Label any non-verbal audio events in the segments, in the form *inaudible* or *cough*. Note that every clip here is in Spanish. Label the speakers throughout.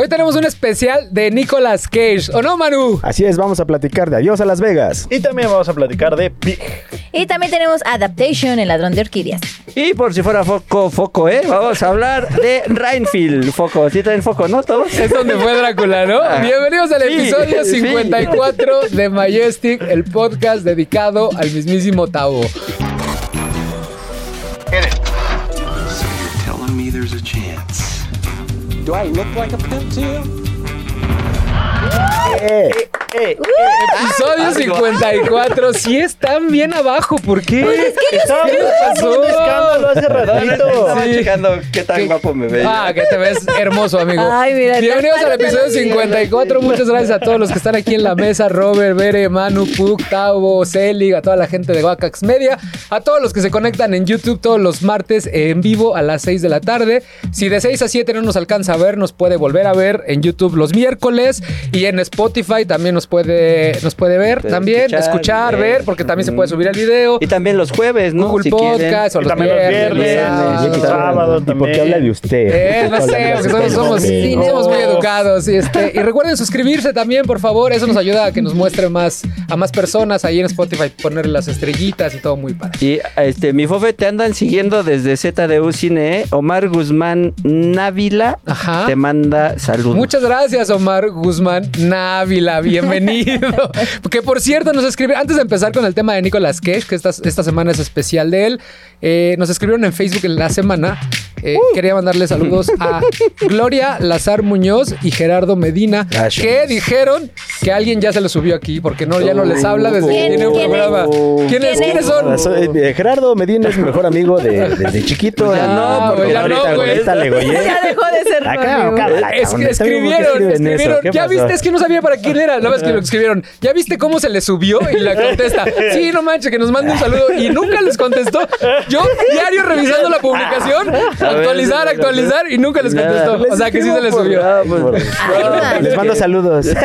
Speaker 1: Hoy tenemos un especial de Nicolas Cage. ¿O no, Manu?
Speaker 2: Así es, vamos a platicar de Adiós a Las Vegas.
Speaker 3: Y también vamos a platicar de Pig.
Speaker 4: Y también tenemos Adaptation, el ladrón de orquídeas.
Speaker 5: Y por si fuera foco, foco, ¿eh? Vamos a hablar de Reinfield. Foco, ¿sí traen foco, no? ¿Todos?
Speaker 1: Es donde fue Drácula, ¿no?
Speaker 5: Ah.
Speaker 1: Bienvenidos al
Speaker 5: Sí,
Speaker 1: episodio
Speaker 5: sí.
Speaker 1: 54 de Majestic, el podcast dedicado al mismísimo Tavo.
Speaker 6: So you're telling me there's a chance.
Speaker 7: Do I look like a pimp to you?
Speaker 2: Eh,
Speaker 3: Eh,
Speaker 1: Episodio 54. Sí están bien abajo, ¿por qué?
Speaker 3: estábamos
Speaker 1: ¿Qué
Speaker 3: pasando
Speaker 1: pasó?
Speaker 3: un escándalo hace ratito.
Speaker 5: Estaba
Speaker 1: Sí.
Speaker 5: checando qué tan
Speaker 1: ¿Qué?
Speaker 5: guapo me ve.
Speaker 1: Ah, que te ves hermoso, amigo.
Speaker 4: Ay, mira,
Speaker 1: Bienvenidos al episodio
Speaker 4: parecido.
Speaker 1: 54. Muchas gracias a todos los que están aquí en la mesa: Robert, Bere, Manu, Puk, Tavo, Celig, a toda la gente de Wacax Media, a todos los que se conectan en YouTube todos los martes en vivo a las 6 de la tarde. Si de 6 a 7 no nos alcanza a ver, nos puede volver a ver en YouTube los miércoles y en Spotify también nos puede, nos puede ver,
Speaker 5: Puede
Speaker 1: también, escuchar,
Speaker 5: escuchar,
Speaker 1: ver,
Speaker 5: ver.
Speaker 1: porque también se puede subir el video.
Speaker 5: Y también los jueves, ¿no?
Speaker 1: Google
Speaker 5: Si quieren.
Speaker 1: Podcast o los
Speaker 3: también los
Speaker 1: viernes,
Speaker 3: viernes, los sábados
Speaker 2: ¿Y por qué
Speaker 3: también.
Speaker 2: habla de usted?
Speaker 1: Eh, no
Speaker 2: ¿Por qué
Speaker 1: sé, porque somos, somos-
Speaker 4: Sí,
Speaker 1: somos muy educados. Y, este, y recuerden suscribirse también, por favor. Eso nos ayuda a que nos muestre más a más personas ahí en Spotify, poner las estrellitas y todo muy padre.
Speaker 5: Y este, mi fofe te andan siguiendo desde ZDU Cine, ¿eh? Omar Guzmán Návila
Speaker 1: Ajá.
Speaker 5: te manda saludos.
Speaker 1: Muchas gracias, Omar Guzmán Návila. Bienvenido. *laughs* Porque por cierto, nos escribe, antes de empezar con el tema de Nicolas Cage, que esta, esta semana es especial de él, eh, nos escribieron en Facebook en la semana. Eh, Quería mandarle saludos a *laughs* Gloria Lazar Muñoz y Gerardo Medina,
Speaker 2: Gracias.
Speaker 1: que dijeron que alguien ya se lo subió aquí, porque no, ya no les habla desde que
Speaker 4: ¿Quién-
Speaker 1: tiene un
Speaker 4: quién
Speaker 1: programa. ¿Quiénes,
Speaker 4: ¿Quién es?
Speaker 1: ¿Quiénes son?
Speaker 2: Ah, soy- eh, Gerardo Medina es mi mejor amigo de- desde chiquito.
Speaker 1: Ya
Speaker 2: eh,
Speaker 1: no, güey, ya
Speaker 2: ahorita-
Speaker 1: no, güey.
Speaker 4: Ya dejó de ser
Speaker 2: Acá,
Speaker 1: Es que
Speaker 2: está bien, ¿por qué
Speaker 1: escribieron,
Speaker 2: escriben
Speaker 1: escribieron.
Speaker 2: ¿Qué
Speaker 1: Ya
Speaker 2: pasó?
Speaker 1: viste, es que no sabía para quién era. La vez que lo escribieron. ¿Ya viste cómo se le subió? Y la contesta. Sí, no manches, que nos mande un saludo. Y nunca les contestó. Yo, diario revisando la publicación, actualizar, actualizar, y nunca les contestó. O sea que sí se le subió.
Speaker 5: Ah,
Speaker 2: Les mando saludos. *laughs*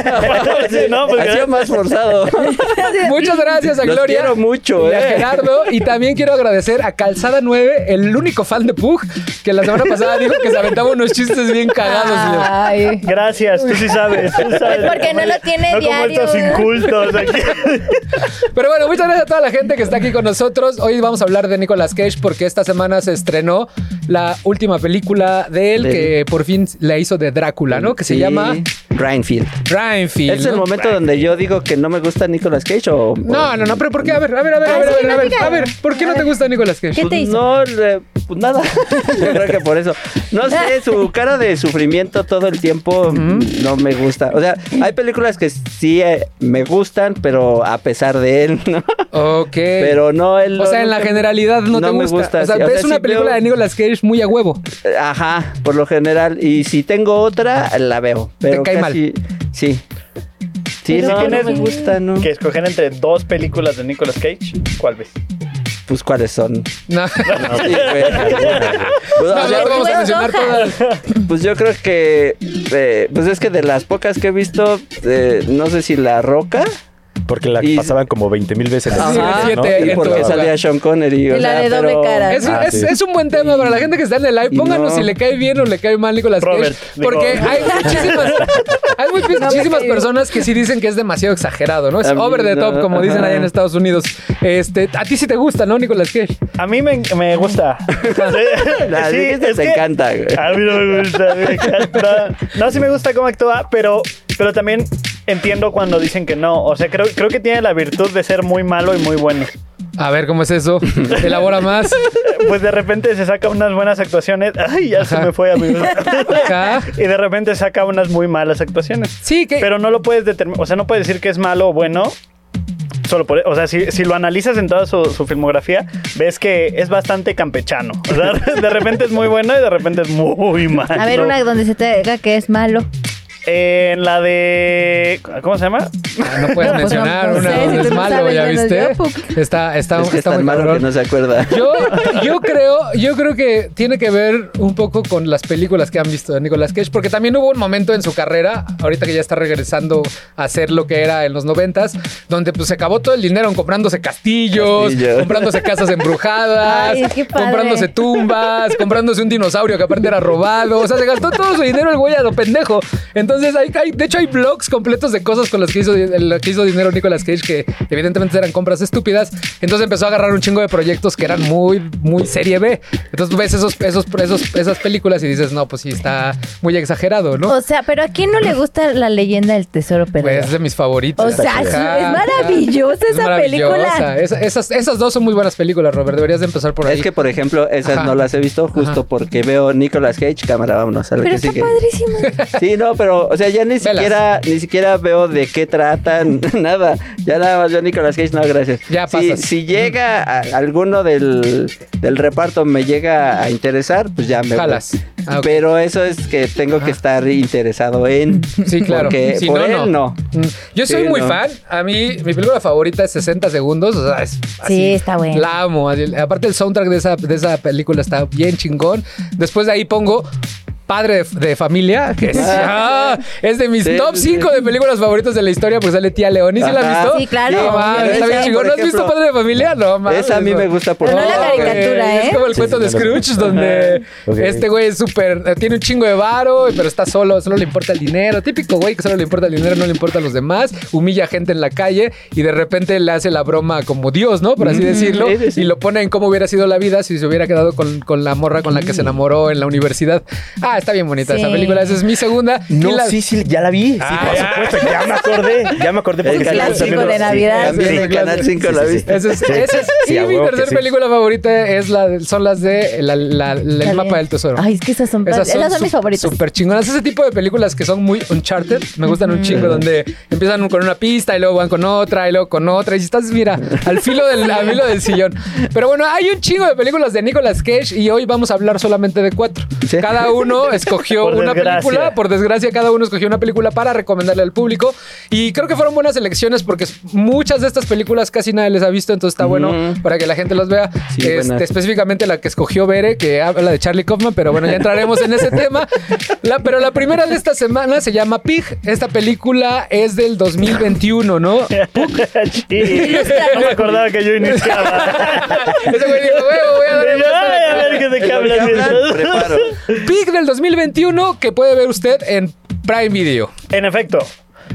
Speaker 3: No, pues
Speaker 5: ha sido más forzado. *laughs*
Speaker 1: Muchas gracias a
Speaker 5: Los
Speaker 1: Gloria.
Speaker 5: quiero mucho,
Speaker 1: y a
Speaker 5: eh.
Speaker 1: Gerardo. Y también quiero agradecer a Calzada 9, el único fan de Pug, que la semana pasada dijo que se aventaba unos chistes bien cagados.
Speaker 4: Ay.
Speaker 3: Gracias, tú sí sabes. tú sabes.
Speaker 4: Porque no lo tiene
Speaker 3: no
Speaker 4: diario.
Speaker 3: como estos incultos aquí. *laughs*
Speaker 1: Pero bueno, muchas gracias a toda la gente que está aquí con nosotros. Hoy vamos a hablar de Nicolas Cage porque esta semana se estrenó la última película de él
Speaker 5: De él.
Speaker 1: que por fin la hizo de Drácula, ¿no? Que se llama
Speaker 5: Reinfield.
Speaker 1: Reinfield.
Speaker 5: ¿Es el
Speaker 1: ¿no?
Speaker 5: momento donde yo digo que no me gusta Nicolas Cage o...?
Speaker 1: No, no, no, pero ¿por qué? A ver, a ver, a ver, a ver, a ver, a ver, a ver, ¿por qué no te gusta Nicolas Cage?
Speaker 4: ¿Qué te hizo?
Speaker 5: No, le- pues nada. *laughs* Yo creo que por eso. No sé, su cara de sufrimiento todo el tiempo no me gusta. O sea, hay películas que sí eh, me gustan, pero a pesar de él, *laughs* ¿no?
Speaker 1: Ok.
Speaker 5: Pero no él.
Speaker 1: o sea, en la generalidad no, te
Speaker 5: me
Speaker 1: gusta. O sea,
Speaker 5: sí.
Speaker 1: ves una película
Speaker 5: veo-
Speaker 1: de Nicolas Cage muy a huevo.
Speaker 5: Ajá, por lo general. Y si tengo otra, la veo. Pero
Speaker 1: cae
Speaker 5: casi- Sí. Sí,
Speaker 4: Pero
Speaker 5: no,
Speaker 3: ¿quién
Speaker 5: no
Speaker 3: es?
Speaker 5: me gusta, ¿no?
Speaker 3: Que escoger entre dos películas de Nicolas Cage, ¿cuál ves?
Speaker 5: Pues, ¿cuáles son?
Speaker 1: No. *laughs*
Speaker 5: Sí, güey. Pues, o sea,
Speaker 1: vamos a mencionar todas.
Speaker 5: Pues yo creo que, eh, pues es que de las pocas que he visto, eh, no sé si La Roca.
Speaker 2: Porque la
Speaker 5: Y-
Speaker 2: pasaban como 20 mil veces. en
Speaker 1: Ajá, siete,
Speaker 2: ¿no?
Speaker 1: en
Speaker 5: Y porque salía Sean Connery. o
Speaker 4: Y la
Speaker 5: sea,
Speaker 4: de doble
Speaker 5: pero-
Speaker 4: cara.
Speaker 1: Es,
Speaker 2: Ah,
Speaker 1: es-
Speaker 2: sí.
Speaker 1: es un buen tema para la gente que está en el live.
Speaker 5: Y
Speaker 1: Pónganos
Speaker 5: no.
Speaker 1: si le cae bien o le cae mal Nicolas Cage.
Speaker 3: Robert, digo-
Speaker 1: porque hay muchísimas, *laughs* muy- muchísimas personas que sí dicen que es demasiado exagerado, ¿no? Es
Speaker 5: A
Speaker 1: over the
Speaker 5: no,
Speaker 1: top, como dicen allá en Estados Unidos. Este, a ti sí te gusta, ¿no, Nicolas Cage?
Speaker 3: A mí me, me gusta. *laughs*
Speaker 5: La
Speaker 3: Sí, es
Speaker 5: te
Speaker 3: que-
Speaker 5: encanta, güey.
Speaker 3: A mí no me gusta, me encanta. No, sí me gusta cómo actúa, pero, pero también entiendo cuando dicen que no. O sea, creo, creo que tiene la virtud de ser muy malo y muy bueno.
Speaker 1: A ver, ¿cómo es eso? *laughs* Elabora más.
Speaker 3: Pues de repente se saca unas buenas actuaciones. Ay, ya se me fue, amigo.
Speaker 1: Ajá.
Speaker 3: Y de repente saca unas muy malas actuaciones.
Speaker 1: Sí, que...
Speaker 3: Pero no lo puedes determinar. O sea, no puedes decir que es malo o bueno. Solo por, o sea, si, si lo analizas en toda su, su filmografía, ves que es bastante campechano. O sea, *laughs* de repente es muy bueno y de repente es muy malo.
Speaker 4: A ver, una donde se te diga que es malo.
Speaker 3: En la de. ¿Cómo se llama?
Speaker 1: Ah, no puedes
Speaker 4: No, *laughs* pues no-
Speaker 1: mencionar
Speaker 4: no
Speaker 1: una donde
Speaker 4: si
Speaker 1: es
Speaker 4: no
Speaker 1: malo, ¿ya viste? Está, está,
Speaker 5: Es que es
Speaker 1: está
Speaker 5: tan
Speaker 1: muy
Speaker 5: malo que no se acuerda.
Speaker 1: Yo, yo creo, yo creo que tiene que ver un poco con las películas que han visto de Nicolas Cage, porque también hubo un momento en su carrera, ahorita que ya está regresando a hacer lo que era en los noventas, donde pues se acabó todo el dinero en comprándose castillos,
Speaker 5: Castillo.
Speaker 1: comprándose casas embrujadas, *laughs*
Speaker 4: Ay, qué padre.
Speaker 1: comprándose tumbas, comprándose un dinosaurio que aparte era robado, o sea, se gastó todo su dinero el güey a lo pendejo. Entonces, hay, hay- de hecho hay blogs completos de cosas con las que hizo, lo que hizo dinero Nicolas Cage que evidentemente eran compras estúpidas. Entonces empezó a agarrar un chingo de proyectos que eran muy, muy serie B. Entonces tú ves esos, esos, esos, esas películas y dices, no, pues sí, está muy exagerado, ¿no?
Speaker 4: O sea, pero ¿a quién no le gusta la leyenda del tesoro
Speaker 1: Pues
Speaker 4: perdido?
Speaker 1: es de mis favoritos.
Speaker 4: O sea, es- es maravillosa
Speaker 1: es
Speaker 4: esa
Speaker 1: maravillosa.
Speaker 4: película.
Speaker 1: Esa- esas, esas dos son muy buenas películas, Robert. Deberías de empezar por ahí.
Speaker 5: Es que, por ejemplo, esas
Speaker 1: Ajá.
Speaker 5: no las he visto justo
Speaker 1: Ajá.
Speaker 5: porque veo Nicolas Cage, cámara, vámonos a lo
Speaker 4: pero
Speaker 5: que
Speaker 4: está
Speaker 5: sigue.
Speaker 4: padrísima.
Speaker 5: Sí, no, pero, o sea, ya ni
Speaker 1: Velas.
Speaker 5: siquiera, ni siquiera veo de qué tratan, *laughs* nada. Ya nada más veo Nicolas Cage, no, gracias.
Speaker 1: Ya
Speaker 5: si,
Speaker 1: pasas.
Speaker 5: si llega a- alguno del, del reparto me llega a interesar, pues ya me voy.
Speaker 1: Jalas. Ah, ok.
Speaker 5: Pero eso es que tengo que estar interesado en.
Speaker 1: Sí, claro.
Speaker 5: Porque
Speaker 1: Si
Speaker 5: por
Speaker 1: no,
Speaker 5: él no.
Speaker 1: Mm, Yo soy
Speaker 5: Sí,
Speaker 1: muy
Speaker 5: no.
Speaker 1: fan. A mí, mi película favorita es 60 segundos. O sea, es así,
Speaker 4: está buena.
Speaker 1: La amo. Aparte, el soundtrack de esa, de esa película está bien chingón. Después de ahí pongo. Padre de, de familia, que es, ah, es de mis
Speaker 5: Sí,
Speaker 1: top
Speaker 5: sí,
Speaker 1: 5 de películas favoritas de la historia, porque sale tía León. ¿Y si la has visto?
Speaker 4: Sí, claro.
Speaker 1: No, está bien chingón. ¿No has visto Padre de familia? No, mames.
Speaker 5: Esa a mí me gusta por
Speaker 4: Pero no la caricatura, ¿eh?
Speaker 1: Es como el
Speaker 2: Sí,
Speaker 1: cuento
Speaker 2: sí,
Speaker 1: de Scrooge, donde este güey es súper. eh, Tiene un chingo de varo, pero está solo, solo le importa el dinero. Típico güey que solo le importa el dinero, no le importa a los demás. Humilla gente en la calle y de repente le hace la broma como Dios, ¿no? Por así decirlo.
Speaker 5: sí, sí, sí.
Speaker 1: Y lo pone en cómo hubiera sido la vida si se hubiera quedado con, con la morra con la que se enamoró en la universidad. Ah, está bien bonita esa película. Esa es mi segunda. *laughs*
Speaker 2: No,
Speaker 1: la-
Speaker 2: sí, sí, ya la vi. Sí,
Speaker 1: Ah,
Speaker 2: por
Speaker 1: ya.
Speaker 2: supuesto, ya me acordé. Ya me acordé porque
Speaker 5: El
Speaker 2: también lo-
Speaker 4: de
Speaker 2: sí,
Speaker 4: Navidad.
Speaker 5: También
Speaker 1: Sí, claro.
Speaker 5: Canal 5
Speaker 2: Sí,
Speaker 5: la
Speaker 2: sí, sí.
Speaker 5: viste.
Speaker 1: Esa es, esa es-
Speaker 2: Sí,
Speaker 1: y
Speaker 2: a
Speaker 1: mi tercera
Speaker 2: sí.
Speaker 1: película favorita es la, son las de la- la- la- el mapa del tesoro.
Speaker 4: Ay, es que esas son, esas son, mis
Speaker 1: su-
Speaker 4: favoritas.
Speaker 1: Súper chingonas. Ese tipo de películas que son muy Uncharted. Me gustan un chingo, donde empiezan con una pista y luego van con otra y luego con otra. Y estás, mira, al filo del, al filo del sillón. Pero bueno, hay un chingo de películas de Nicolas Cage y hoy vamos a hablar solamente de cuatro.
Speaker 5: Sí.
Speaker 1: Cada uno escogió
Speaker 3: Por
Speaker 1: una
Speaker 3: desgracia.
Speaker 1: película. Por desgracia, cada uno escogió una película para recomendarle al público. Y creo que fueron buenas elecciones porque muchas de estas películas casi nadie les ha visto. Entonces está bueno para que la gente las vea.
Speaker 5: Sí,
Speaker 1: Este, específicamente la que escogió Bere, que habla de Charlie Kaufman, pero bueno, ya entraremos en ese tema. La- pero la primera de esta semana se llama Pig. Esta película es del 2021, ¿no?
Speaker 3: Sí. No me acordaba que yo iniciaba.
Speaker 1: Ese güey dijo, "Huevo, voy a dar
Speaker 3: a ver qué de qué hablas.
Speaker 5: Preparo.
Speaker 1: Pig del 2021 que puede ver usted en Prime Video.
Speaker 3: En efecto.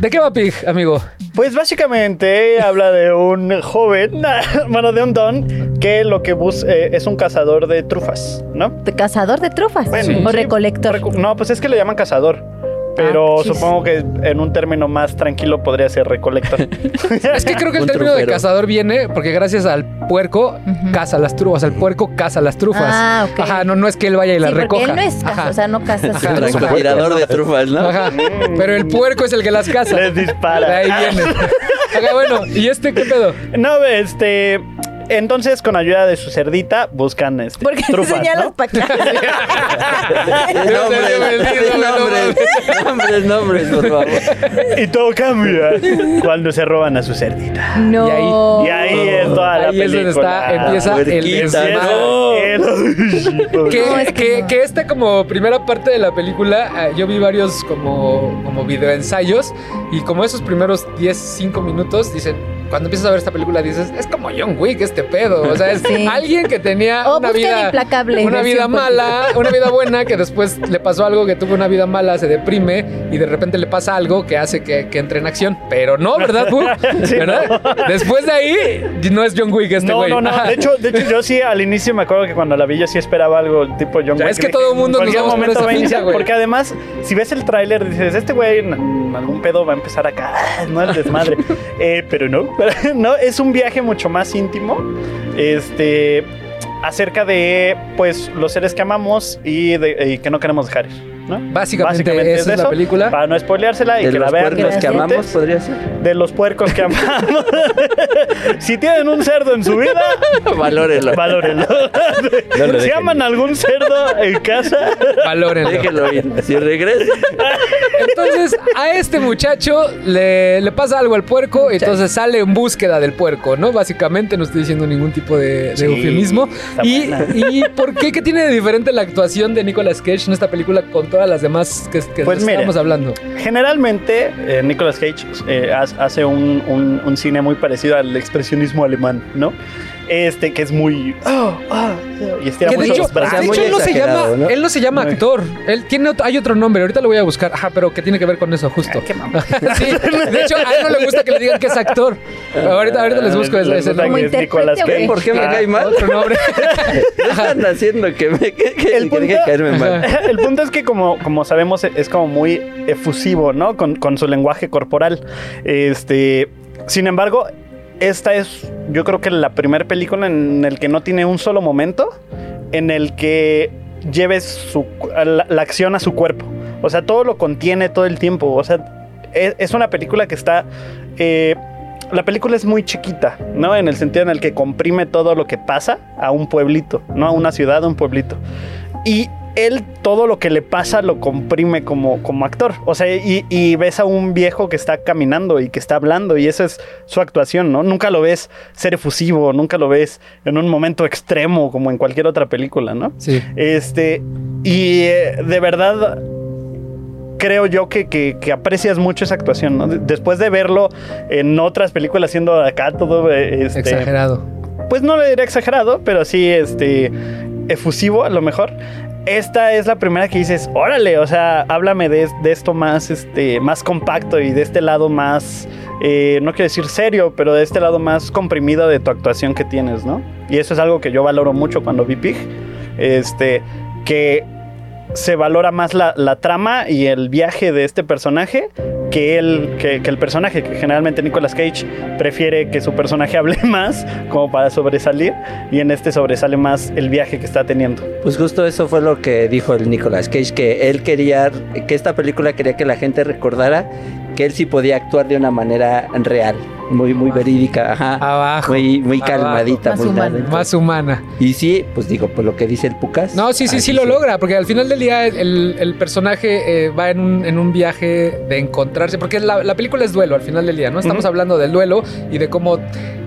Speaker 1: ¿De qué va Pig, amigo?
Speaker 3: Pues básicamente habla de un joven, *laughs* bueno, de un don, que lo que busca es un cazador de trufas, ¿no?
Speaker 4: De cazador de trufas
Speaker 3: Bueno,
Speaker 4: o
Speaker 3: sí,
Speaker 4: recolector.
Speaker 3: recu- No, pues es que le llaman cazador. Pero
Speaker 4: Ah,
Speaker 3: supongo que en un término más tranquilo podría ser recolector. *laughs*
Speaker 1: Es que creo que el
Speaker 5: Un
Speaker 1: término de cazador viene porque gracias al puerco caza las trufas. El puerco caza las trufas.
Speaker 4: Ah, ok.
Speaker 1: Ajá, no, no es que él vaya y las
Speaker 4: sí,
Speaker 1: recoja.
Speaker 4: él no es caza,
Speaker 1: Ajá.
Speaker 4: o sea, no caza
Speaker 1: Ajá,
Speaker 4: trufas.
Speaker 5: Francotirador de trufas, ¿no?
Speaker 1: Ajá. Pero el puerco es el que las caza.
Speaker 3: Les dispara.
Speaker 1: De ahí viene. *laughs* Ajá, bueno, ¿y este qué pedo?
Speaker 3: No, este. Entonces, con ayuda de su cerdita, buscan este,
Speaker 4: Porque
Speaker 3: trufas.
Speaker 4: señalas
Speaker 3: ¿no?
Speaker 4: para acá.
Speaker 5: Nombres, nombres, nombres, nombres, por favor.
Speaker 3: Y todo cambia cuando se roban a su cerdita.
Speaker 4: No.
Speaker 3: Y ahí es toda la
Speaker 1: Ahí es donde
Speaker 3: película.
Speaker 1: está, empieza el *laughs* Que,
Speaker 4: No, es que
Speaker 1: que,
Speaker 4: no.
Speaker 1: que esta como primera parte de la película, eh, yo vi varios como, como videoensayos y como esos primeros 10, 5 minutos dicen, cuando empiezas a ver esta película dices, es como John Wick este pedo, o sea, es
Speaker 4: Sí.
Speaker 1: alguien que tenía
Speaker 4: O
Speaker 1: una vida
Speaker 4: Implacable,
Speaker 1: una vida mala, una vida buena que después le pasó algo que tuvo una vida mala, se deprime y de repente le pasa algo que hace que, que entre en acción, pero no, ¿verdad? *laughs*
Speaker 3: Sí,
Speaker 1: ¿verdad? Después de ahí no es John Wick este
Speaker 3: No,
Speaker 1: güey.
Speaker 3: no, no.
Speaker 1: Ajá.
Speaker 3: De hecho, de hecho, yo sí al inicio me acuerdo que cuando la vi yo sí esperaba algo tipo John Wick.
Speaker 1: es que todo mundo
Speaker 3: en
Speaker 1: nos vamos
Speaker 3: momento va a iniciar.
Speaker 1: güey.
Speaker 3: Porque además, si ves el tráiler, dices, este güey en algún pedo va a empezar acá, no el desmadre. *laughs* Eh, pero no, *laughs* no, es un viaje mucho más íntimo. Este acerca de pues los seres que amamos y, de, y que no queremos dejar ir. ¿No?
Speaker 1: Básicamente esa es la película.
Speaker 3: Para no spoileársela y
Speaker 5: De
Speaker 3: que la
Speaker 5: los
Speaker 3: vean.
Speaker 5: puercos que
Speaker 4: Gracias.
Speaker 5: amamos, podría ser.
Speaker 3: De los puercos que amamos. *laughs* si tienen un cerdo en su vida, *laughs* valórenlo.
Speaker 2: No lo
Speaker 3: si aman algún cerdo en casa, *laughs*
Speaker 1: Valórenlo.
Speaker 5: Déjenlo ir. Si regresa.
Speaker 1: Entonces, a este muchacho le, le pasa algo al puerco y entonces sale en búsqueda del puerco, ¿no? Básicamente, no estoy diciendo ningún tipo de, de
Speaker 3: Sí,
Speaker 1: eufemismo. Y,
Speaker 3: buena.
Speaker 1: y por qué? ¿Qué tiene de diferente la actuación de Nicolas Cage en esta película con todas las demás que, que
Speaker 3: Pues mire.
Speaker 1: estamos hablando?
Speaker 3: generalmente eh, Nicolas Cage eh, ha- hace un, un- un cine muy parecido al expresionismo alemán, ¿no? Este que es muy. oh, ah, y estira mucho
Speaker 1: hecho,
Speaker 3: los brazos.
Speaker 1: de hecho él no se llama, él no se llama actor. Él tiene otro- hay otro nombre, ahorita lo voy a buscar. Ajá, pero que tiene que ver con eso, justo.
Speaker 3: Ay, qué mamá. *laughs*
Speaker 1: sí, de hecho, a él no le gusta que le digan que es actor. Ahorita, ahorita les busco ese,
Speaker 3: Les
Speaker 1: ese
Speaker 3: gusta
Speaker 1: nombre.
Speaker 3: que es Nicolas
Speaker 4: intérprete,
Speaker 3: Cage.
Speaker 5: ¿Por qué me
Speaker 1: Ah,
Speaker 5: cae mal?
Speaker 1: Otro nombre. *laughs*
Speaker 5: ¿Qué están haciendo que me que, que-
Speaker 3: El
Speaker 5: que deje
Speaker 3: punto-
Speaker 5: caerme mal? *laughs*
Speaker 3: El punto es que, como, como sabemos, es como muy efusivo, ¿no? Con, con su lenguaje corporal. Este, sin embargo, esta es, yo creo que la primera película en el que no tiene un solo momento en el que lleve su, la, acción a su cuerpo. O sea, todo lo contiene todo el tiempo. O sea, es, es una película que está... eh, la película es muy chiquita, ¿no? En el sentido en el que comprime todo lo que pasa a un pueblito, ¿no? A una ciudad, a un pueblito. Y él todo lo que le pasa lo comprime como, como actor. O sea, y, y ves a un viejo que está caminando y que está hablando y esa es su actuación, ¿no? Nunca lo ves ser efusivo, nunca lo ves en un momento extremo como en cualquier otra película, ¿no?
Speaker 1: Sí.
Speaker 3: Este, y eh, de verdad creo yo que, que- que aprecias mucho esa actuación, ¿no? De- Después de verlo en otras películas haciendo acá todo eh, este,
Speaker 1: Exagerado.
Speaker 3: pues no le diré exagerado, pero sí este efusivo a lo mejor. Esta es la primera que dices, órale, o sea, háblame de, de esto más, este, más compacto y de este lado más, eh, no quiero decir serio, pero de este lado más comprimido de tu actuación que tienes, ¿no? Y eso es algo que yo valoro mucho cuando vi Pig, este, que se valora más la, la trama y el viaje de este personaje que el, que, que el personaje, que generalmente Nicolas Cage prefiere que su personaje *laughs* hable más como para sobresalir y en este sobresale más el viaje que está teniendo.
Speaker 5: Pues justo eso fue lo que dijo el Nicolas Cage, que él quería, que esta película quería que la gente recordara que él sí podía actuar de una manera real, muy, muy verídica, ajá.
Speaker 1: Abajo.
Speaker 5: Muy, muy
Speaker 1: abajo.
Speaker 5: calmadita.
Speaker 4: Más
Speaker 5: muy
Speaker 4: humana.
Speaker 1: Más humana.
Speaker 5: Y sí, pues digo, por lo que dice el Pucas.
Speaker 1: No, sí, sí, sí lo logra, porque al final del día el, el personaje eh, va en un, en un viaje de encontrarse, porque la, la película es duelo al final del día, ¿no? Estamos hablando del duelo y de cómo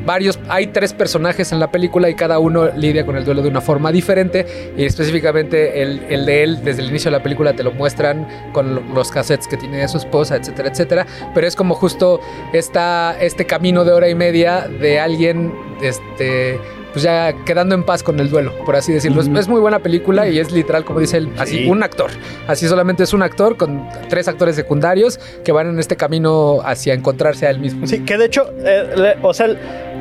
Speaker 1: varios, hay tres personajes en la película y cada uno lidia con el duelo de una forma diferente. Y específicamente el, el de él, desde el inicio de la película te lo muestran con lo- los cassettes que tiene de su esposa, etcétera, etcétera, pero es como justo esta, este camino de hora y media de alguien, este pues ya quedando en paz con el duelo, por así decirlo. Es- muy buena película y es literal, como dice él, así
Speaker 3: Sí.
Speaker 1: un actor. Así solamente es un actor con tres actores secundarios que van en este camino hacia encontrarse a él mismo.
Speaker 3: Sí, que de hecho, eh, le- o sea,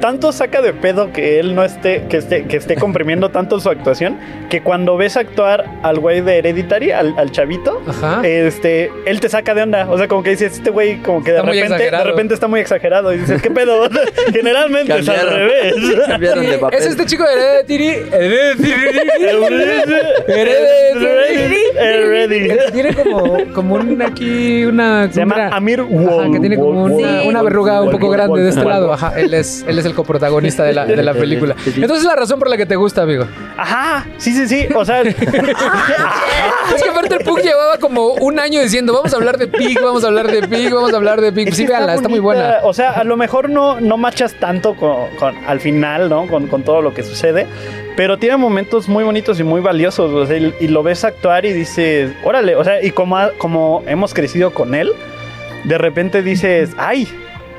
Speaker 3: tanto saca de pedo que él no esté, que esté, que esté comprimiendo *laughs* tanto su actuación, que cuando ves actuar al güey de Hereditary, al, al chavito,
Speaker 1: Ajá.
Speaker 3: este, él te saca de onda. O sea, como que dices, este güey como que de
Speaker 1: Está
Speaker 3: repente, de
Speaker 1: exagerado.
Speaker 3: repente está muy exagerado. Y dices, ¿qué pedo? *laughs* *laughs* Generalmente es al revés.
Speaker 5: Cambiaron de
Speaker 1: Sí,
Speaker 5: papel.
Speaker 1: Es este chico de Hereditary. Hereditary. Tiene como, como un aquí una.
Speaker 3: Se llama
Speaker 1: una-
Speaker 3: Amir
Speaker 1: Ajá,
Speaker 3: Wol-
Speaker 1: que tiene como una, verruga un poco grande de este lado. Ajá, él es, él es el coprotagonista de la, de la película. Entonces es la razón por la que te gusta, amigo.
Speaker 3: Ajá, sí, sí, sí. O sea, *laughs* *laughs*
Speaker 1: Es que aparte el Pug llevaba como un año diciendo, vamos a hablar de Pig, vamos a hablar de Pig, vamos a hablar de Pig.
Speaker 3: Es
Speaker 1: Sí, véanla, está muy buena.
Speaker 3: O sea, a lo mejor no, no machas tanto con, con- al final, ¿no? Con, con todo lo que sucede. Pero tiene momentos muy bonitos y muy valiosos. o sea, y, y lo ves actuar y dices, órale. O sea, y como, ha- como hemos crecido con él, de repente dices, ay.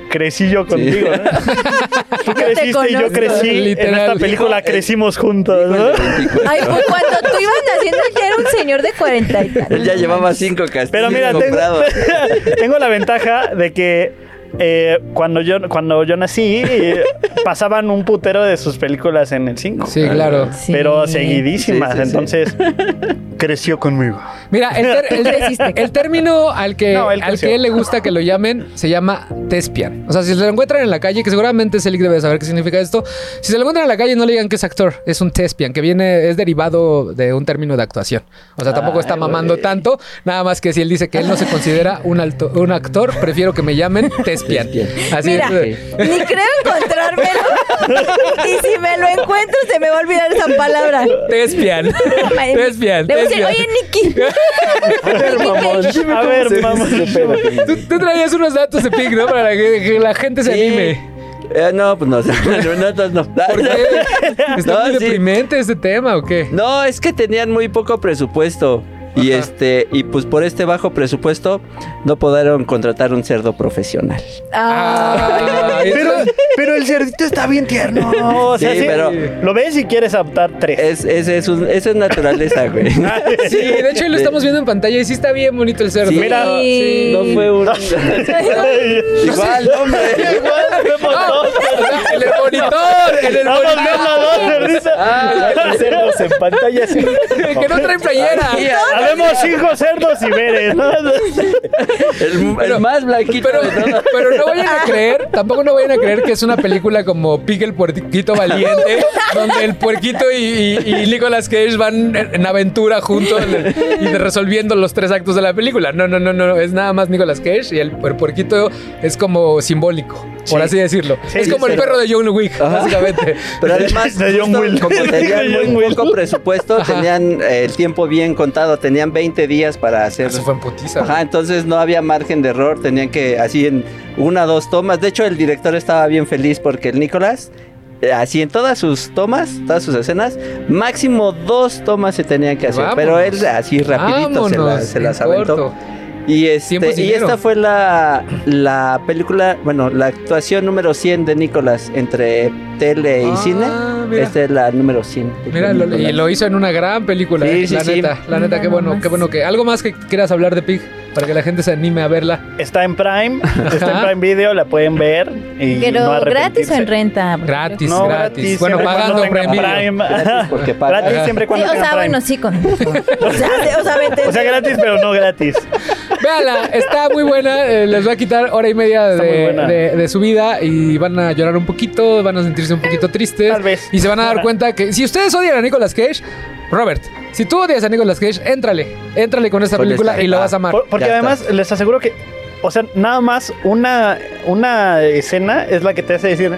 Speaker 3: Crecí yo contigo, ¿eh? *laughs* Tú creciste y yo crecí. En esta película
Speaker 5: Dijo,
Speaker 3: crecimos juntos, ¿no?
Speaker 5: el de 24.
Speaker 4: Ay, pues cuando tú ibas naciendo ya era un señor de 40 y tal.
Speaker 5: Él ya llevaba cinco castillos
Speaker 3: Pero mira, tengo, *laughs* tengo la ventaja de que eh, cuando, yo, cuando yo nací, eh, *laughs* pasaban un putero de sus películas en el 5.
Speaker 1: Sí, claro.
Speaker 4: Sí.
Speaker 3: Pero seguidísimas,
Speaker 5: Sí, sí, sí.
Speaker 3: entonces *laughs* creció conmigo.
Speaker 1: Mira, el, ter- el- *laughs*
Speaker 4: Creciste.
Speaker 1: el término al que,
Speaker 3: No,
Speaker 1: al que él le gusta que lo llamen se llama tespian. O sea, si se lo encuentran en la calle, que seguramente Selig debe saber qué significa esto, si se lo encuentran en la calle no le digan que es actor, es un tespian, que viene, es derivado de un término de actuación. O sea, tampoco está mamando tanto, nada más que si él dice que él no se considera un, alto- un actor, prefiero que me llamen tespian. Así
Speaker 4: Mira,
Speaker 1: es.
Speaker 4: ni creo encontrármelo. y si me lo encuentro, se me va a olvidar esa palabra.
Speaker 1: Tespian. Tespian.
Speaker 4: Le voy a decir, oye, Nicky. *laughs*
Speaker 2: A ver, mamón,
Speaker 3: A ver, mamón.
Speaker 1: Tú, tú traías unos datos de Pig, ¿no? Para que, que la gente se
Speaker 5: Sí.
Speaker 1: anime.
Speaker 5: Eh, no, pues no, *laughs* no, no, no.
Speaker 1: ¿Por qué? ¿Está
Speaker 5: No,
Speaker 1: muy
Speaker 5: sí.
Speaker 1: deprimente este tema o qué?
Speaker 5: No, es que tenían muy poco presupuesto. Y este, y pues por este bajo presupuesto no pudieron contratar un cerdo profesional.
Speaker 1: Ah,
Speaker 3: Pero, pero el cerdito está bien tierno. *laughs* O sea,
Speaker 5: Sí,
Speaker 3: sí,
Speaker 5: pero-
Speaker 3: Lo ves y quieres adoptar tres.
Speaker 5: Es, es, es, un- eso es naturaleza, güey. *laughs*
Speaker 1: Sí, de hecho lo estamos viendo en pantalla y sí está bien bonito el cerdo.
Speaker 5: Sí,
Speaker 3: Mira.
Speaker 5: no,
Speaker 4: Sí.
Speaker 5: no fue un. *laughs* Igual, hombre.
Speaker 3: Igual vemos
Speaker 1: Ah,
Speaker 3: dos.
Speaker 1: en el monitor, en el
Speaker 3: viendo dos
Speaker 1: monitor.
Speaker 3: cerditos.
Speaker 1: Ah,
Speaker 3: cerdos en pantalla. sí.
Speaker 1: que no trae playera.
Speaker 3: Habemos cinco cerdos Iberes, ¿no?
Speaker 5: El,
Speaker 1: Pero-
Speaker 5: el más blanquito
Speaker 1: Pero, no vayan a creer, tampoco no vayan a creer que es una película como Pig el puerquito valiente, donde el puerquito y, y- y Nicolas Cage van en, en aventura juntos y resolviendo los tres actos de la película. No, no, no, no, es nada más Nicolas Cage y el, el puerquito es como simbólico, por
Speaker 3: Sí.
Speaker 1: así decirlo.
Speaker 3: Sí,
Speaker 1: es como el
Speaker 3: pero-
Speaker 1: perro de John Wick,
Speaker 5: Ajá.
Speaker 1: básicamente.
Speaker 5: Pero *laughs* además,
Speaker 3: De John
Speaker 5: justo
Speaker 3: Will.
Speaker 5: como tenían
Speaker 3: De John
Speaker 5: muy
Speaker 3: Will.
Speaker 5: poco presupuesto,
Speaker 1: Ajá.
Speaker 5: tenían eh, el tiempo bien contado, tenían 20 días para hacer.
Speaker 1: Eso fue en putiza.
Speaker 5: Ajá, entonces no había margen de error, tenían que así en una dos tomas. De hecho, el director estaba bien feliz porque el Nicolás, eh, así en todas sus tomas, todas sus escenas, máximo dos tomas se tenían que hacer. Pero él así rapidito se, la- se las
Speaker 1: en
Speaker 5: aventó.
Speaker 1: corto.
Speaker 5: Y, este, y esta fue la, la película, bueno, la actuación número 100 de Nicolás entre tele y
Speaker 1: Ah,
Speaker 5: cine.
Speaker 1: mira.
Speaker 5: Esta es la número 100. de
Speaker 1: Mira, lo- y lo hizo en una gran película,
Speaker 5: Sí,
Speaker 1: eh,
Speaker 5: sí,
Speaker 1: la
Speaker 5: sí.
Speaker 1: neta, la neta, qué bueno, qué bueno que algo más que quieras hablar de Pig para que la gente se anime a verla.
Speaker 3: Está en Prime, *laughs* está en. Prime Video, la pueden ver. Y
Speaker 4: Pero
Speaker 3: no
Speaker 4: gratis o en renta.
Speaker 1: Gratis,
Speaker 3: No,
Speaker 1: gratis. Bueno, pagando
Speaker 3: cuando
Speaker 1: Prime Video.
Speaker 5: Gratis porque pagas. *laughs*
Speaker 3: Gratis siempre y
Speaker 4: Sí,
Speaker 3: cuando
Speaker 4: o sea,
Speaker 3: Prime.
Speaker 4: bueno, sí, con. *laughs* O sea, o sea, me
Speaker 3: O
Speaker 4: entendí.
Speaker 3: sea, gratis, pero no gratis.
Speaker 1: Véala, está muy buena. eh, les va a quitar hora y media de,
Speaker 3: buena.
Speaker 1: de- de su vida y van a llorar un poquito, van a sentirse un poquito tristes.
Speaker 3: Tal vez.
Speaker 1: Y se van a dar cuenta que si ustedes odian a Nicolas Cage, Robert, si tú odias a Nicolas Cage, éntrale. Éntrale con esta
Speaker 5: Con
Speaker 1: película y lo vas a amar.
Speaker 3: Por- porque
Speaker 5: Ya
Speaker 3: además les aseguro que, o sea, nada más una, una escena es la que te hace decir,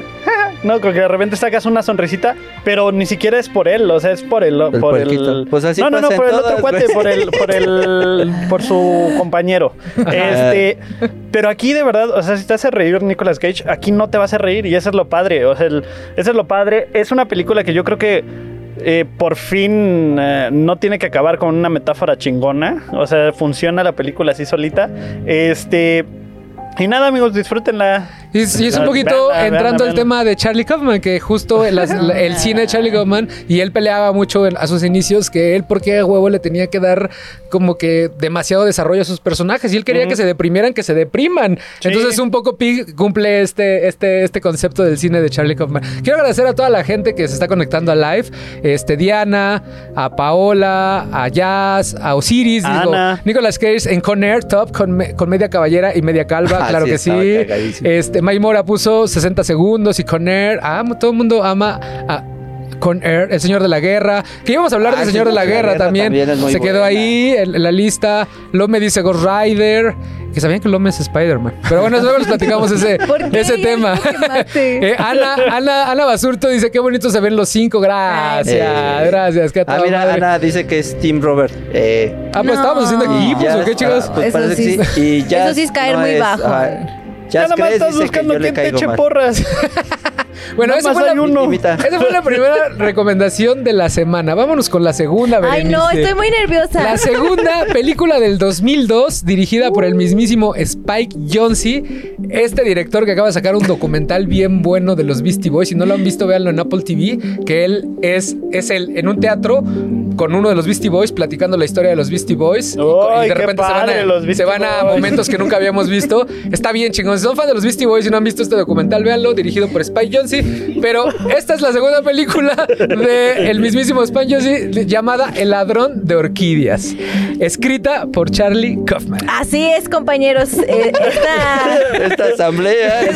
Speaker 3: no, como que de repente sacas una sonrisita, pero ni siquiera es por él, o sea, es por el,
Speaker 5: El
Speaker 3: por el.
Speaker 5: Pues así
Speaker 3: no, no, no, por el otro cuate, por el, por el, *laughs* por su compañero. Este, pero aquí de verdad, o sea, si te hace reír Nicolas Cage, aquí no te vas a reír y eso es lo padre, o sea, el- eso es lo padre. Es una película que yo creo que eh, por fin eh, no tiene que acabar con una metáfora chingona. O sea, funciona la película así solita. Este. Y nada, amigos, disfrútenla.
Speaker 1: Y, es- y es un poquito
Speaker 3: veanla,
Speaker 1: entrando al tema de Charlie Kaufman, que justo el, el cine de Charlie Kaufman, y él peleaba mucho en- a sus inicios, que él, porque a huevo le tenía que dar como que demasiado desarrollo a sus personajes, y él quería que se deprimieran, que se depriman.
Speaker 3: Sí.
Speaker 1: Entonces, un poco Pig cumple este, este, este concepto del cine de Charlie Kaufman. Quiero agradecer a toda la gente que se está conectando a live: este, Diana, a Paola, a Jazz, a Osiris. Nicolas Cage en Con Air Top con, me- con media caballera y media calva,
Speaker 5: Ah,
Speaker 1: claro
Speaker 5: sí,
Speaker 1: que sí. Este, May Mora puso 60 segundos y Con Air. Ah, todo el mundo ama a Con Air, El Señor de la Guerra. Que íbamos a hablar
Speaker 5: Ah,
Speaker 1: del
Speaker 5: el
Speaker 1: Señor de la Guerra, también. Se quedó
Speaker 5: buena.
Speaker 1: ahí en, en la lista. Lome dice Ghost Rider. Que sabían que Lome es Spider-Man. Pero bueno, luego les platicamos ese, *laughs*
Speaker 4: ¿Por qué?
Speaker 1: ese tema. *laughs* *laughs* Eh, Ana, Ana, Ana Basurto dice: Qué bonito se ven los cinco. Gracias,
Speaker 5: Eh.
Speaker 1: gracias. Que a
Speaker 5: Ah, mira,
Speaker 1: madre.
Speaker 5: Ana dice que es Team Robert. Eh,
Speaker 1: Ah, pues
Speaker 4: No.
Speaker 1: estábamos haciendo equipos, ¿o qué, chicos?
Speaker 5: pues
Speaker 4: Eso
Speaker 5: parece
Speaker 4: sí
Speaker 5: que sí. Y ya
Speaker 4: Eso sí es caer muy bajo.
Speaker 5: ah,
Speaker 3: Ya nada más
Speaker 5: crees,
Speaker 3: estás
Speaker 5: que
Speaker 3: buscando
Speaker 5: yo le
Speaker 3: quién te eche
Speaker 5: mal.
Speaker 3: porras. *laughs*
Speaker 1: Bueno, esa fue, la,
Speaker 3: uno.
Speaker 5: Imita.
Speaker 1: esa fue la primera *laughs* recomendación de la semana. Vámonos con la segunda,
Speaker 4: Ay, no,
Speaker 1: Berenice.
Speaker 4: estoy muy nerviosa.
Speaker 1: La segunda *laughs* película del 2002, dirigida por el mismísimo Spike Jonze, este director que acaba de sacar un documental bien bueno de los Beastie Boys. Si no lo han visto, véanlo en Apple TV, que él es, es el, en un teatro con uno de los Beastie Boys platicando la historia de los Beastie Boys. Y,
Speaker 3: Ay,
Speaker 1: y de
Speaker 3: qué
Speaker 1: repente se van,
Speaker 3: padre,
Speaker 1: a,
Speaker 3: los
Speaker 1: se van a
Speaker 3: Boys.
Speaker 1: momentos que nunca habíamos visto. Está bien, chingón. Si son fans de los Beastie Boys y no han visto este documental, véanlo, dirigido por Spike Jonze. Pero esta es la segunda película de el mismísimo Spike Jonze llamada El ladrón de orquídeas, escrita por Charlie Kaufman.
Speaker 4: Así es, compañeros. Eh, esta- *laughs*
Speaker 5: Esta asamblea. *laughs*